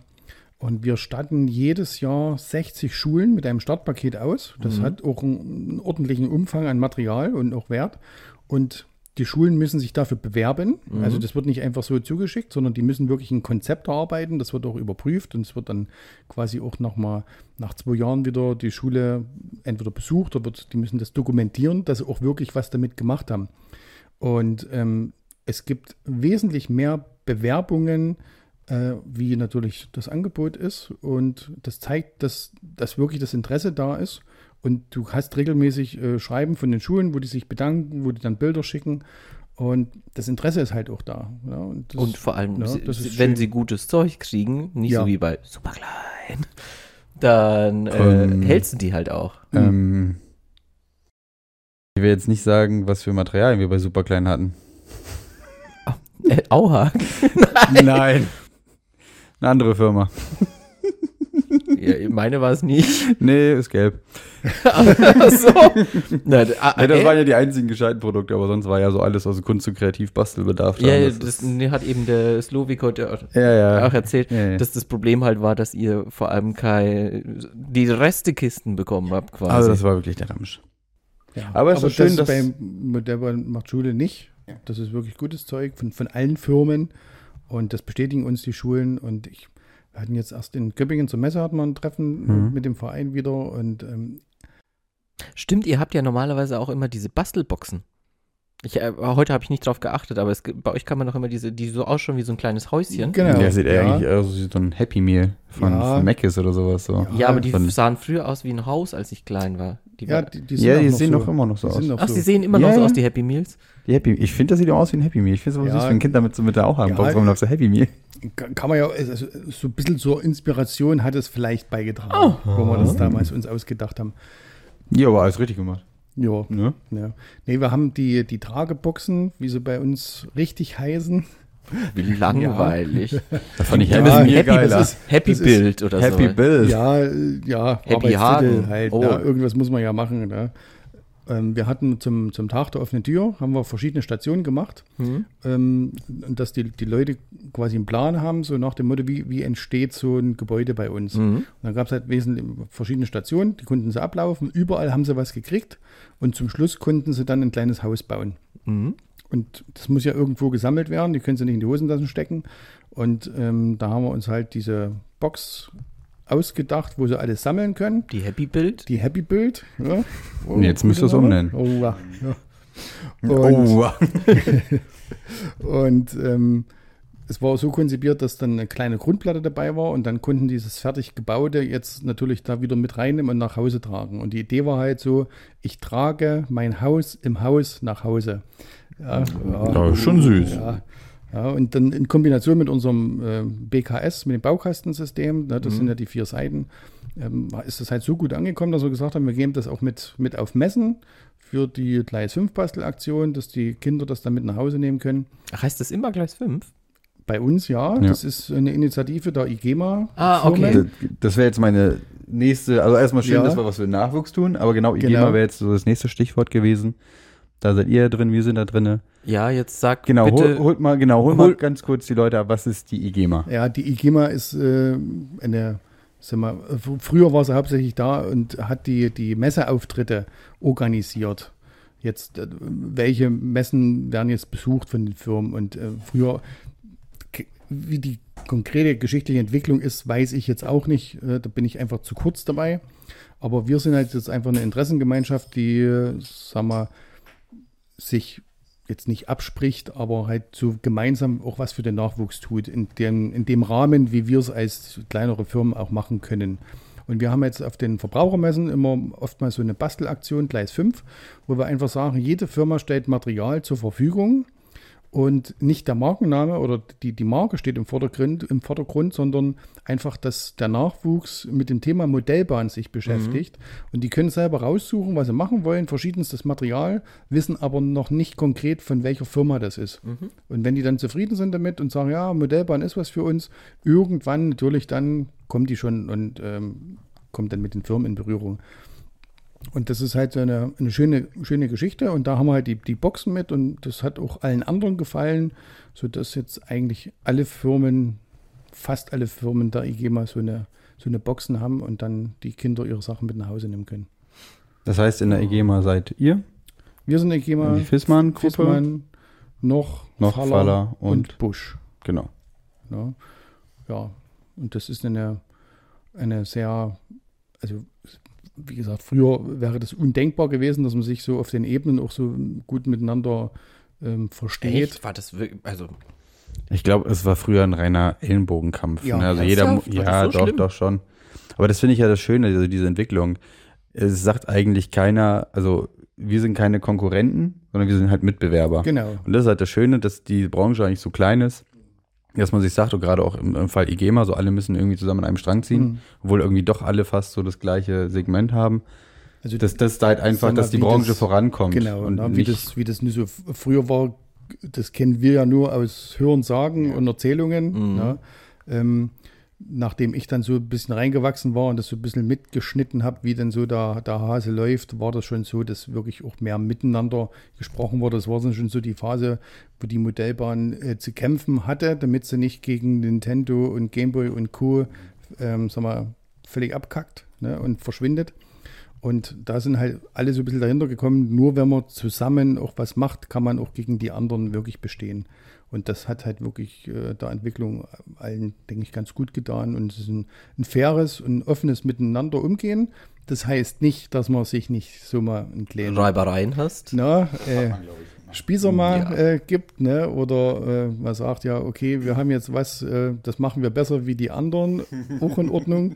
Und wir statten jedes Jahr 60 Schulen mit einem Startpaket aus. Das hat auch einen, einen ordentlichen Umfang an Material und auch Wert. Und die Schulen müssen sich dafür bewerben. Also das wird nicht einfach so zugeschickt, sondern die müssen wirklich ein Konzept erarbeiten. Das wird auch überprüft und es wird dann quasi auch nochmal nach zwei Jahren wieder die Schule entweder besucht oder wird, die müssen das dokumentieren, dass sie auch wirklich was damit gemacht haben. Und ähm, es gibt wesentlich mehr Bewerbungen, äh, wie natürlich das Angebot ist. Und das zeigt, dass, dass wirklich das Interesse da ist. Und du hast regelmäßig äh, Schreiben von den Schulen, wo die sich bedanken, wo die dann Bilder schicken. Und das Interesse ist halt auch da. Ja, und, das, Und vor allem, ja, sie, das ist wenn schön. sie gutes Zeug kriegen, nicht Ja. so wie bei Superklein, dann äh, Ähm. hältst du die halt auch. Ähm, Ich will jetzt nicht sagen, was für Materialien wir bei Superklein hatten. Äh, Auha. Nein. Eine andere Firma. ja, meine war es nicht. Nee, ist gelb. Ach so. Na, d- ah, Nee, das äh, waren ja die einzigen gescheiten Produkte, aber sonst war ja so alles aus Kunst und Kreativ-Bastelbedarf. da. ja, ja, Das das ist- nee, hat eben der Slovik heute auch ja, ja. auch erzählt, Ja, ja. dass das Problem halt war, dass ihr vor allem kein, die Restekisten bekommen habt quasi. Also das war wirklich der Ramsch. Ja. Aber es ist das schön, ist dass- bei Modellbahn macht Schule nicht. Das ist wirklich gutes Zeug von, von allen Firmen und das bestätigen uns die Schulen und ich wir hatten jetzt erst in Göppingen zur Messe hatten wir ein Treffen Mhm. mit dem Verein wieder und ähm, Stimmt, ihr habt ja normalerweise auch immer diese Bastelboxen. Ich, äh, heute habe ich nicht drauf geachtet, aber es, bei euch kann man doch immer diese, die so ausschauen wie so ein kleines Häuschen. genau. Ja, sieht ja. eigentlich aus wie so ein Happy Meal von, Ja. von Mc's oder sowas. So. Ja, aber die Von- sahen früher aus wie ein Haus, als ich klein war. Die Ja, die, die, Ja, auch die noch sehen so. doch immer noch so Die aus. Ach, so. sie sehen immer Ja, noch so ja. aus, die Happy Meals. Die Happy, ich finde, das sieht auch aus wie ein Happy Meal. Ich finde es aber Ja. süß, wenn ein Kind damit so mit der auch haben. Ja, Bock rumläuft, so Happy Meal. Kann kann man ja, also so ein bisschen zur Inspiration hat es vielleicht beigetragen, wo wir das damals uns ausgedacht haben. Ja, aber alles richtig gemacht. Ja, Ne? ja. Nee, wir haben die, die Trageboxen, wie sie bei uns richtig heißen. Wie langweilig. Das fand ich Ja, ja, mir Happy, geiler. das ist- Happy das ist Bild oder Happy so. Bill. Ja, äh, ja, Happy Hagen. halt. Oh. Ja, irgendwas muss man ja machen. Ne? Ähm, wir hatten zum, zum Tag der offenen Tür, haben wir verschiedene Stationen gemacht, Hm? ähm, dass die, die Leute quasi einen Plan haben, so nach dem Motto, wie, wie entsteht so ein Gebäude bei uns. Mhm. Und dann gab es halt wesentlich verschiedene Stationen, die konnten sie ablaufen, überall haben sie was gekriegt und zum Schluss konnten sie dann ein kleines Haus bauen. Mhm. Und das muss ja irgendwo gesammelt werden, die können sie nicht in die Hosentaschen stecken. Und ähm, da haben wir uns halt diese Box ausgedacht, wo sie alles sammeln können. Die Happy Bild. Die Happy Bild. Ja. Und jetzt müsst ihr es umnennen. Oh, ja. ja. Und, Oh, und ähm, es war so konzipiert, dass dann eine kleine Grundplatte dabei war und dann konnten dieses fertig gebaute jetzt natürlich da wieder mit reinnehmen und nach Hause tragen. Und die Idee war halt so, ich trage mein Haus im Haus nach Hause. Ja, Ja, ist schon süß. Ja, ja, und dann in Kombination mit unserem äh, BKS, mit dem Baukastensystem, ne, das sind ja die vier Seiten, ähm, ist das halt so gut angekommen, dass wir gesagt haben, wir geben das auch mit, mit auf Messen für die Gleis 5 Bastelaktion, dass die Kinder das dann mit nach Hause nehmen können. Ach, heißt das immer Gleis 5? Bei uns ja, Ja. das ist eine Initiative der IGEMA. Ah, okay. Firmen. Das, das wäre jetzt meine nächste, also erstmal schön, Ja. dass wir was für den Nachwuchs tun, aber genau, IGEMA Genau. wäre jetzt so das nächste Stichwort gewesen. Da seid ihr drin, wir sind da drin. Ja, jetzt sag Genau, bitte. hol, holt mal, genau, hol, mal ganz kurz die Leute ab, was ist die IGEMA? Ja, die IGEMA ist äh, eine, sag mal, fr- früher war sie hauptsächlich da und hat die, die Messeauftritte organisiert. Jetzt, äh, welche Messen werden jetzt besucht von den Firmen und äh, früher, wie die konkrete geschichtliche Entwicklung ist, weiß ich jetzt auch nicht. Äh, da bin ich einfach zu kurz dabei. Aber wir sind halt jetzt einfach eine Interessengemeinschaft, die, äh, sag mal, sich jetzt nicht abspricht, aber halt so gemeinsam auch was für den Nachwuchs tut, in dem, in dem Rahmen, wie wir es als kleinere Firmen auch machen können. Und wir haben jetzt auf den Verbrauchermessen immer oftmals so eine Bastelaktion, Gleis 5, wo wir einfach sagen, jede Firma stellt Material zur Verfügung und nicht der Markenname oder die, die Marke steht im Vordergrund, im Vordergrund, sondern einfach, dass der Nachwuchs mit dem Thema Modellbahn sich beschäftigt. Und die können selber raussuchen, was sie machen wollen, verschiedenstes Material, wissen aber noch nicht konkret, von welcher Firma das ist. Und wenn die dann zufrieden sind damit und sagen, ja, Modellbahn ist was für uns, irgendwann natürlich dann kommt die schon und ähm, kommt dann mit den Firmen in Berührung. Und das ist halt so eine, eine schöne, schöne Geschichte. Und da haben wir halt die, die Boxen mit und das hat auch allen anderen gefallen, sodass jetzt eigentlich alle Firmen, fast alle Firmen der IGEMA so eine, so eine Boxen haben und dann die Kinder ihre Sachen mit nach Hause nehmen können. Das heißt, in der IGEMA seid ihr, Wir sind IGEMA, die Fissmann-Gruppe, Fissmann, noch, noch Faller Faller und, und Busch. genau. Ne? Ja, und das ist eine, eine sehr, also wie gesagt, früher wäre das undenkbar gewesen, dass man sich so auf den Ebenen auch so gut miteinander ähm, versteht. Echt? War das wirklich, also, Ich glaube, es war früher ein reiner Ellenbogenkampf. Ja, ne? also jeder, ja, so doch, schlimm? doch schon. Aber das finde ich ja das Schöne, also diese Entwicklung. Es sagt eigentlich keiner, also wir sind keine Konkurrenten, sondern wir sind halt Mitbewerber. Genau. Und das ist halt das Schöne, dass die Branche eigentlich so klein ist, dass man sich sagt, und gerade auch im, im Fall IGEMA, so alle müssen irgendwie zusammen an einem Strang ziehen, Mhm. obwohl irgendwie doch alle fast so das gleiche Segment haben. Also Das, das ist halt einfach, dass die wie Branche das- vorankommt. Genau, und na, wie, nicht, das, wie das nur so früher war, das kennen wir ja nur aus Hören, Sagen und Erzählungen. Mhm. Na, ähm, nachdem ich dann so ein bisschen reingewachsen war und das so ein bisschen mitgeschnitten habe, wie denn so der, der Hase läuft, war das schon so, dass wirklich auch mehr miteinander gesprochen wurde. Das war dann schon so die Phase, wo die Modellbahn äh, zu kämpfen hatte, damit sie nicht gegen Nintendo und Gameboy und Co. Ähm, sag mal, völlig abkackt ne, und verschwindet. Und da sind halt alle so ein bisschen dahinter gekommen, nur wenn man zusammen auch was macht, kann man auch gegen die anderen wirklich bestehen. Und das hat halt wirklich äh, der Entwicklung allen, denke ich, ganz gut getan. Und es ist ein, ein faires und offenes Miteinander umgehen. Das heißt nicht, dass man sich nicht so mal einen kleinen Reibereien hast. na, äh, Spießer mal Ja. äh, gibt, ne? Oder äh, man sagt, ja, okay, wir haben jetzt was, äh, das machen wir besser wie die anderen, auch in Ordnung.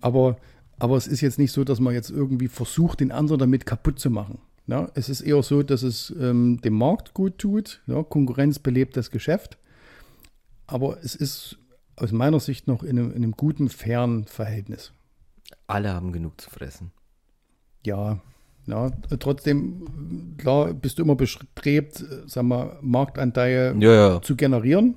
Aber, aber es ist jetzt nicht so, dass man jetzt irgendwie versucht, den anderen damit kaputt zu machen. Ja, es ist eher so, dass es ähm, dem Markt gut tut. Ja, Konkurrenz belebt das Geschäft. Aber es ist aus meiner Sicht noch in einem, in einem guten, fairen Verhältnis. Alle haben genug zu fressen. Ja, ja, trotzdem, klar, bist du immer bestrebt, sag mal, Marktanteile Ja, ja. zu generieren.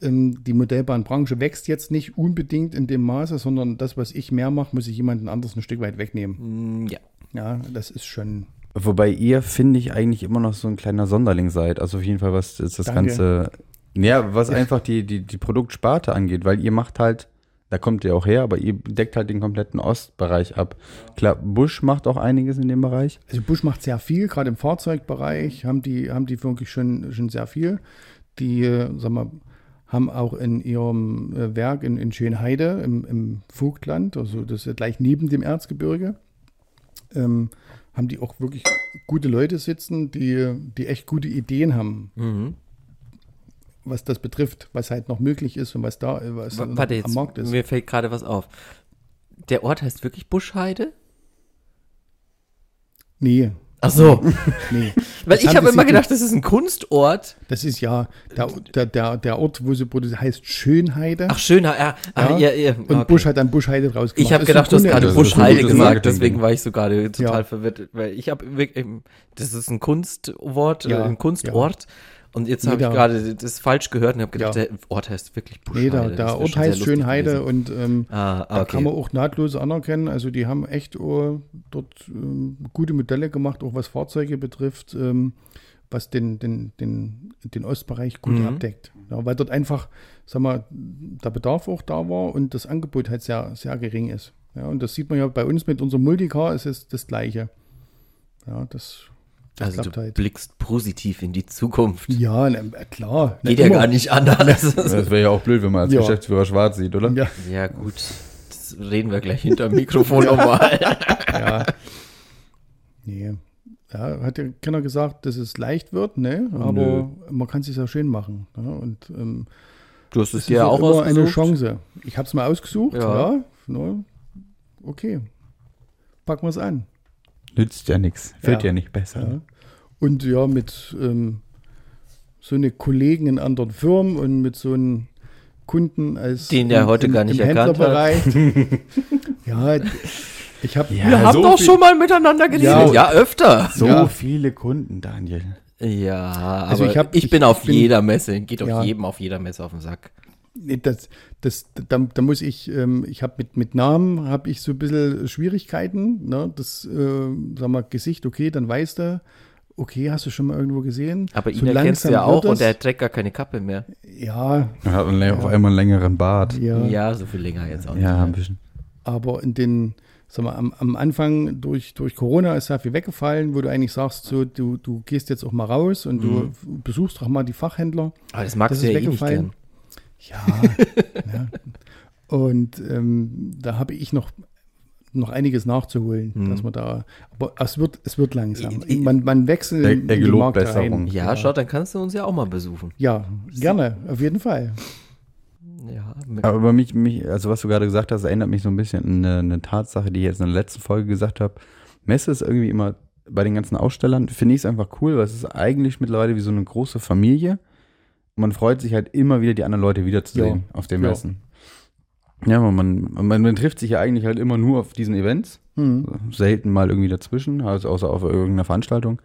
Ähm, Die Modellbahnbranche wächst jetzt nicht unbedingt in dem Maße, sondern das, was ich mehr mache, muss ich jemanden anderes ein Stück weit wegnehmen. Mm, Ja. Ja, das ist schon. Wobei ihr, finde ich, eigentlich immer noch so ein kleiner Sonderling seid. Also auf jeden Fall, was das, das Danke. Ganze, ja, was einfach die, die, die Produktsparte angeht, weil ihr macht halt, da kommt ihr auch her, aber ihr deckt halt den kompletten Ostbereich ab. Klar, Busch macht auch einiges in dem Bereich. Also Busch macht sehr viel, gerade im Fahrzeugbereich haben die, haben die wirklich schon, schon sehr viel. Die, äh, sag mal, haben auch in ihrem äh, Werk in, in Schönheide im, im Vogtland, also das ist ja gleich neben dem Erzgebirge, ähm, haben die auch wirklich gute Leute sitzen, die, die echt gute Ideen haben, Mhm. was das betrifft, was halt noch möglich ist und was da was W- Warte jetzt, am Markt ist. mir fällt gerade was auf. Der Ort heißt wirklich Buschheide? Nee, Ach so, nee. weil Das ich habe immer gedacht, das ist ein Kunstort. Das ist ja der, der, der, der Ort, wo sie produziert, heißt Schönheide. Ach, schöner, ja. Ah, Ja. ja, ja. Und okay. Busch hat dann Buschheide draus gemacht. Ich habe gedacht, du hast gerade Buschheide gesagt, deswegen war ich so gerade total Ja. verwirrt, weil ich habe wirklich, das ist ein Kunstwort, Ja, ein Kunstort. Und jetzt Nee, habe ich da- gerade das falsch gehört und habe gedacht, Ja. der Ort heißt wirklich Buschheide. Nee, der, Das der Ort heißt Schönheide und ähm, Ah, da okay. kann man auch nahtlos anerkennen. Also die haben echt oh, dort ähm, gute Modelle gemacht, auch was Fahrzeuge betrifft, ähm, was den, den, den, den Ostbereich gut Mhm. abdeckt. Ja, weil dort einfach, sag mal, der Bedarf auch da war und das Angebot halt sehr, sehr gering ist. Ja, und das sieht man ja bei uns mit unserem Multicar, es ist das Gleiche. Ja, das, das also klappt du halt. blickst positiv in die Zukunft. Ja, na, klar. Na, Geht ja immer. gar nicht anders. Das wäre ja auch blöd, wenn man als Ja. Geschäftsführer schwarz sieht, oder? Ja, ja, gut. Das reden wir gleich hinter dem Mikrofon nochmal. ja. Nee. Ja, hat der Kenner gesagt, dass es leicht wird, ne? Aber Nö. man kann es sich ja schön machen. Ja? Und ähm, Du hast es dir ja auch immer eine ausgesucht. Chance. Ich habe es mal ausgesucht, Ja. ja. ne? Okay. Packen wir es an. Nützt ja nichts. Wird Ja. ja, nicht besser. Ja. Und ja, mit ähm, so eine Kollegen in anderen Firmen und mit so einem Kunden als Den der heute gar nicht erkannt hat. Ja, ich habe Ja, Wir haben so doch viel- schon mal miteinander geredet. Ja, öfter. So Ja. viele Kunden, Daniel. Ja, Also aber ich hab- ich ich- bin auf bin- jeder Messe, geht Ja. jedem auf jeder Messe auf den Sack. Nee, das, das, da, da muss ich, ähm, ich habe mit, mit Namen habe ich so ein bisschen Schwierigkeiten. Ne? Das, äh, sag mal, Gesicht, okay, dann weißt du, okay, hast du schon mal irgendwo gesehen. Aber ihn So erkennst du ja auch und er trägt gar keine Kappe mehr. Ja, Er hat einen- auf einmal einen längeren Bart. ja, Ja, so viel länger jetzt auch nicht. Ja, ein bisschen. aber in den, sag mal, am, am Anfang durch, durch Corona ist sehr viel weggefallen, wo du eigentlich sagst, so, du, du gehst jetzt auch mal raus und Mhm. du besuchst doch mal die Fachhändler. Aber das magst Das du ist ja eh nicht weggefallen. gern. Ja, ja. Und ähm, da habe ich noch, noch einiges nachzuholen, Mhm. dass man da, aber es wird, es wird langsam. Man, man wechselt Der- in der den Markt Gelobesserung. rein. Ja, schau, dann kannst du uns ja auch mal besuchen. Ja, gerne, auf jeden Fall. Ja, Aber über mich, mich, also was du gerade gesagt hast, erinnert mich so ein bisschen an eine, eine Tatsache, die ich jetzt in der letzten Folge gesagt habe. Messe ist irgendwie immer bei den ganzen Ausstellern, finde ich es einfach cool, weil es ist eigentlich mittlerweile wie so eine große Familie. Und man freut sich halt immer wieder, die anderen Leute wiederzusehen auf den Ja. Messen. Ja, aber man, man, man trifft sich ja eigentlich halt immer nur auf diesen Events. Hm. Selten mal irgendwie dazwischen, also außer auf irgendeiner Veranstaltung.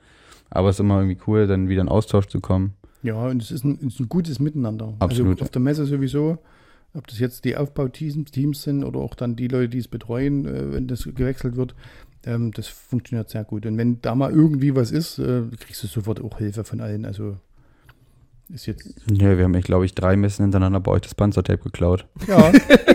Aber es ist immer irgendwie cool, dann wieder in Austausch zu kommen. Ja, und es ist ein, es ist ein gutes Miteinander. Absolut. Also auf der Messe sowieso, ob das jetzt die Aufbauteams Teams sind oder auch dann die Leute, die es betreuen, äh, wenn das gewechselt wird, ähm, das funktioniert sehr gut. Und wenn da mal irgendwie was ist, äh, kriegst du sofort auch Hilfe von allen. Also ist jetzt, Ja, wir haben, ich glaube ich, drei Messen hintereinander bei euch das Panzertape geklaut. ja,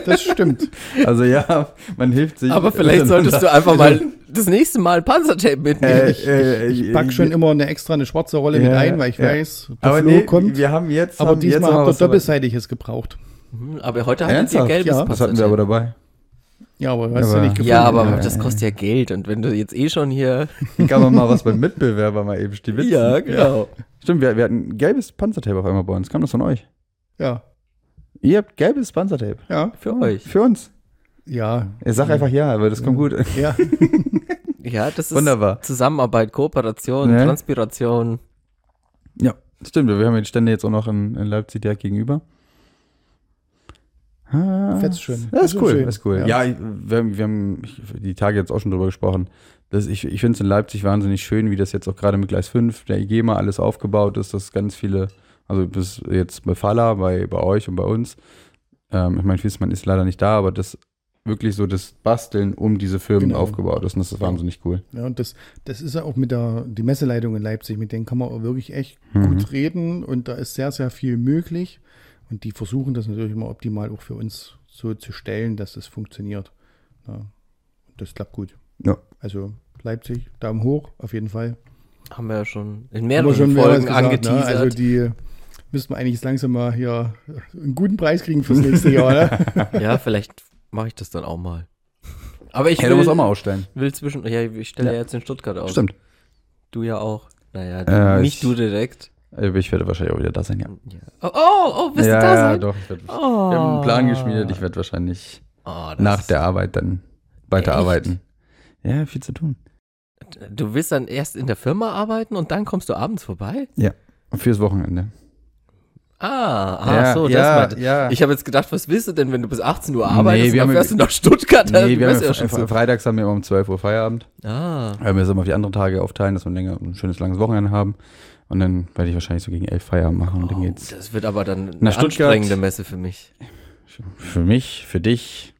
das stimmt. Also ja, man hilft sich. Aber vielleicht solltest du einfach mal das nächste Mal Panzertape mitnehmen. Äh, Ich, äh, ich pack schon immer eine extra eine schwarze Rolle mit Ja, ein, weil ich ja. weiß, der Aber Flo nee, kommt. wir haben jetzt. aber haben diesmal habt ihr doppelseitiges gebraucht. Hm, Aber heute hattet ihr Ernsthaft? gelbes Ja. Das hatten wir aber dabei. Ja, aber du hast Aber- ja nicht gefunden. Ja, aber Ja, das ja, kostet ja Geld. Und wenn du jetzt eh schon hier. Kann man mal was beim Mitbewerber mal eben stibitzen. genau. Stimmt, wir, wir hatten gelbes Panzertape auf einmal bei uns. Kam das von euch? Ja, Ihr habt gelbes Panzertape. ja, Für euch. Für uns. ja, Ich sag einfach ja, aber das kommt gut. ja. Ja, das ist Wunderbar. Zusammenarbeit, Kooperation, Ne? Transpiration. Ja, stimmt. Wir haben die Stände jetzt auch noch in, in Leipzig direkt gegenüber. Ah, Fetzt schön. Das ist Das ist cool, schön. das ist cool. Ja. Ja, wir haben, wir haben die Tage jetzt auch schon drüber gesprochen. Das, ich ich finde es in Leipzig wahnsinnig schön, wie das jetzt auch gerade mit Gleis 5, der IGEMA, alles aufgebaut ist, dass ganz viele, also bis jetzt bei Falla, bei, bei euch und bei uns, ähm, ich meine, Fiesmann ist leider nicht da, aber das wirklich so das Basteln um diese Firmen Genau. aufgebaut ist und das ist wahnsinnig cool. Ja, und das, das ist ja auch mit der die Messeleitung in Leipzig, mit denen kann man auch wirklich echt Mhm. gut reden und da ist sehr, sehr viel möglich. Und die versuchen das natürlich immer optimal auch für uns so zu stellen, dass das funktioniert. Ja, und das klappt gut. Ja. Also Leipzig, Daumen hoch, auf jeden Fall. Haben wir ja schon in mehreren schon Folgen gesagt, angeteasert. Ne? Also die müssten wir eigentlich langsam mal hier einen guten Preis kriegen fürs nächste Jahr. Ne? ja, vielleicht mache ich das dann auch mal. Aber ich Ja, will, du musst auch mal ausstellen. will zwischen. Ja, ich stelle Ja. ja. jetzt in Stuttgart aus. Stimmt. Du ja auch. Naja, Äh, nicht ich- du direkt. Äh, Ich werde wahrscheinlich auch wieder da sein, ja. Ja. Oh, oh, oh, willst ja, du da ja, sein? doch. Ich werd, Oh. Wir haben einen Plan geschmiedet. Ich werde wahrscheinlich Oh, nach der Arbeit dann weiterarbeiten. Ja, viel zu tun. Du willst dann erst in der Firma arbeiten und dann kommst du abends vorbei? Fürs Wochenende. Ah, ah ja, so, das ja, meinte ja. Ich habe jetzt gedacht, was willst du denn, wenn du bis 18 Uhr arbeitest Nee, wir dann haben- fährst du nach Stuttgart? nee, du wir haben ja schon so. freitags haben wir immer um 12 Uhr Feierabend. Ah, wir es immer auf die anderen Tage aufteilen, dass wir länger ein schönes langes Wochenende haben. Und dann werde ich wahrscheinlich so gegen 11 Feierabend machen und dann oh, geht's. das wird aber dann eine Nach anstrengende Messe für mich. Für mich, für dich,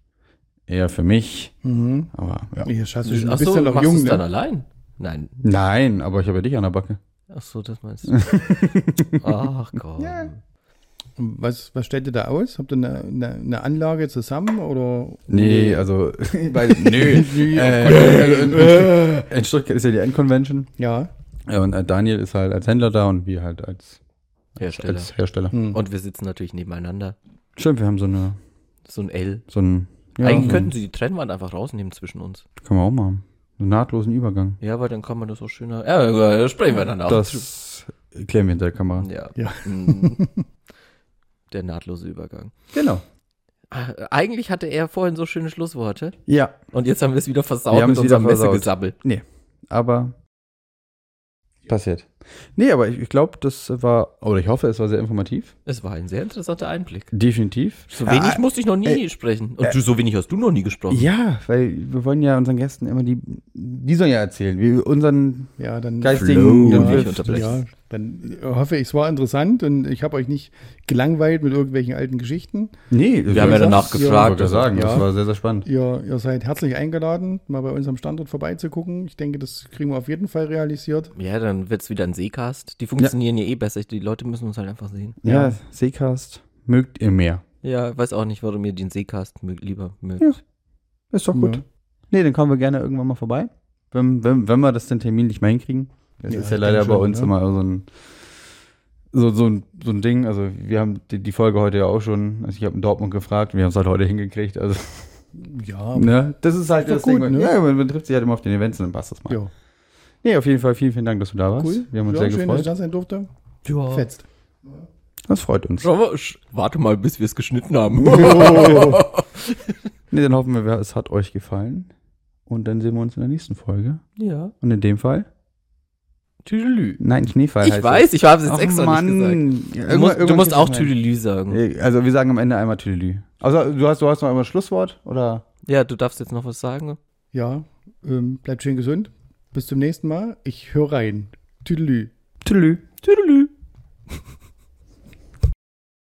eher für mich. Mhm. Aber ja. Hier, Schatz, du bist Ach ja so, noch machst du jung, es dann ne? allein? Nein. Nein, aber ich habe ja dich an der Backe. Ach so, das meinst du. Ach komm. Und Was, was stellt ihr da aus? Habt ihr eine, eine, eine Anlage zusammen oder? Nee, also, weil, nö. äh, in, Stuttgart ist ja die Endconvention. Ja. Ja, und äh, Daniel ist halt als Händler da und wir halt als, Hersteller. als Hersteller. Hm. Und wir sitzen natürlich nebeneinander. Stimmt, wir haben so eine, So ein L. so ein, ja, Eigentlich so könnten sie die Trennwand einfach rausnehmen zwischen uns. Können wir auch machen. Einen nahtlosen Übergang. Ja, aber dann kann man das auch schöner. Ja, da sprechen wir dann auch. Das klären wir hinter der Kamera. ja. Ja. Der nahtlose Übergang. Genau. Ah, Eigentlich hatte er vorhin so schöne Schlussworte. Ja, Und jetzt haben wir es wieder versaut Wir haben mit es wieder unserem versaut. Messegesabbel. aber passiert. Nee, aber ich, ich glaube, das war, oder ich hoffe, es war sehr informativ. Es war ein sehr interessanter Einblick. Definitiv. So wenig Ah, musste ich noch nie äh, sprechen. Und äh, du, so wenig hast du noch nie gesprochen. Ja, weil wir wollen ja unseren Gästen immer die, die sollen ja erzählen, wie wir unseren Ja, dann. geistigen Flo. ja. Ja, dann hoffe ich, es war interessant und ich habe euch nicht gelangweilt mit irgendwelchen alten Geschichten. Nee, Wir haben ja danach Ich gefragt. wollte sagen, Ja. das war sehr, sehr spannend. Ihr, ihr seid herzlich eingeladen, mal bei uns am Standort vorbeizugucken. Ich denke, das kriegen wir auf jeden Fall realisiert. Ja, dann wird es wieder ein Seecast. Die funktionieren ja. eh besser. Die Leute müssen uns halt einfach sehen. Ja, Ja. Seecast mögt ihr mehr. Ja, weiß auch nicht, warum ihr den Seecast mögt, lieber mögt. Ja. Ist doch gut. Ja. Nee, dann kommen wir gerne irgendwann mal vorbei. Wenn, wenn, wenn wir das den Termin nicht mehr hinkriegen. Das Ja, ist ja leider bei uns ne? immer so ein, so, so, ein, so ein Ding. Also wir haben die, die Folge heute ja auch schon, also ich habe in Dortmund gefragt, wir haben es halt heute hingekriegt. Also, Ja, ne? Das ist halt das gut, Ding. ne? Ja, man, man trifft sich halt immer auf den Events und dann passt das mal. ja. Nee, auf jeden Fall vielen, vielen Dank, dass du da warst. Cool. Wir haben uns ja, sehr schön, gefreut. Dass ich da sein durfte. Ja. Fetzt. Das freut uns. Aber warte mal, bis wir es geschnitten haben. Oh. nee, dann hoffen wir, es hat euch gefallen. Und dann sehen wir uns in der nächsten Folge. Ja. Und in dem Fall. Tüdelü. Nein, Schneefall. Ich heißt weiß, das. ich habe es jetzt Och extra Mann. nicht gesagt. Du musst, du musst auch Tüdelü sagen. Also wir sagen am Ende einmal Tüdelü. Also du hast, du hast noch einmal Schlusswort oder? Ja, du darfst jetzt noch was sagen. Ja, ähm, bleibt schön gesund, bis zum nächsten Mal. Ich höre rein. Tüdelü. Tüdelü. Tüdelü.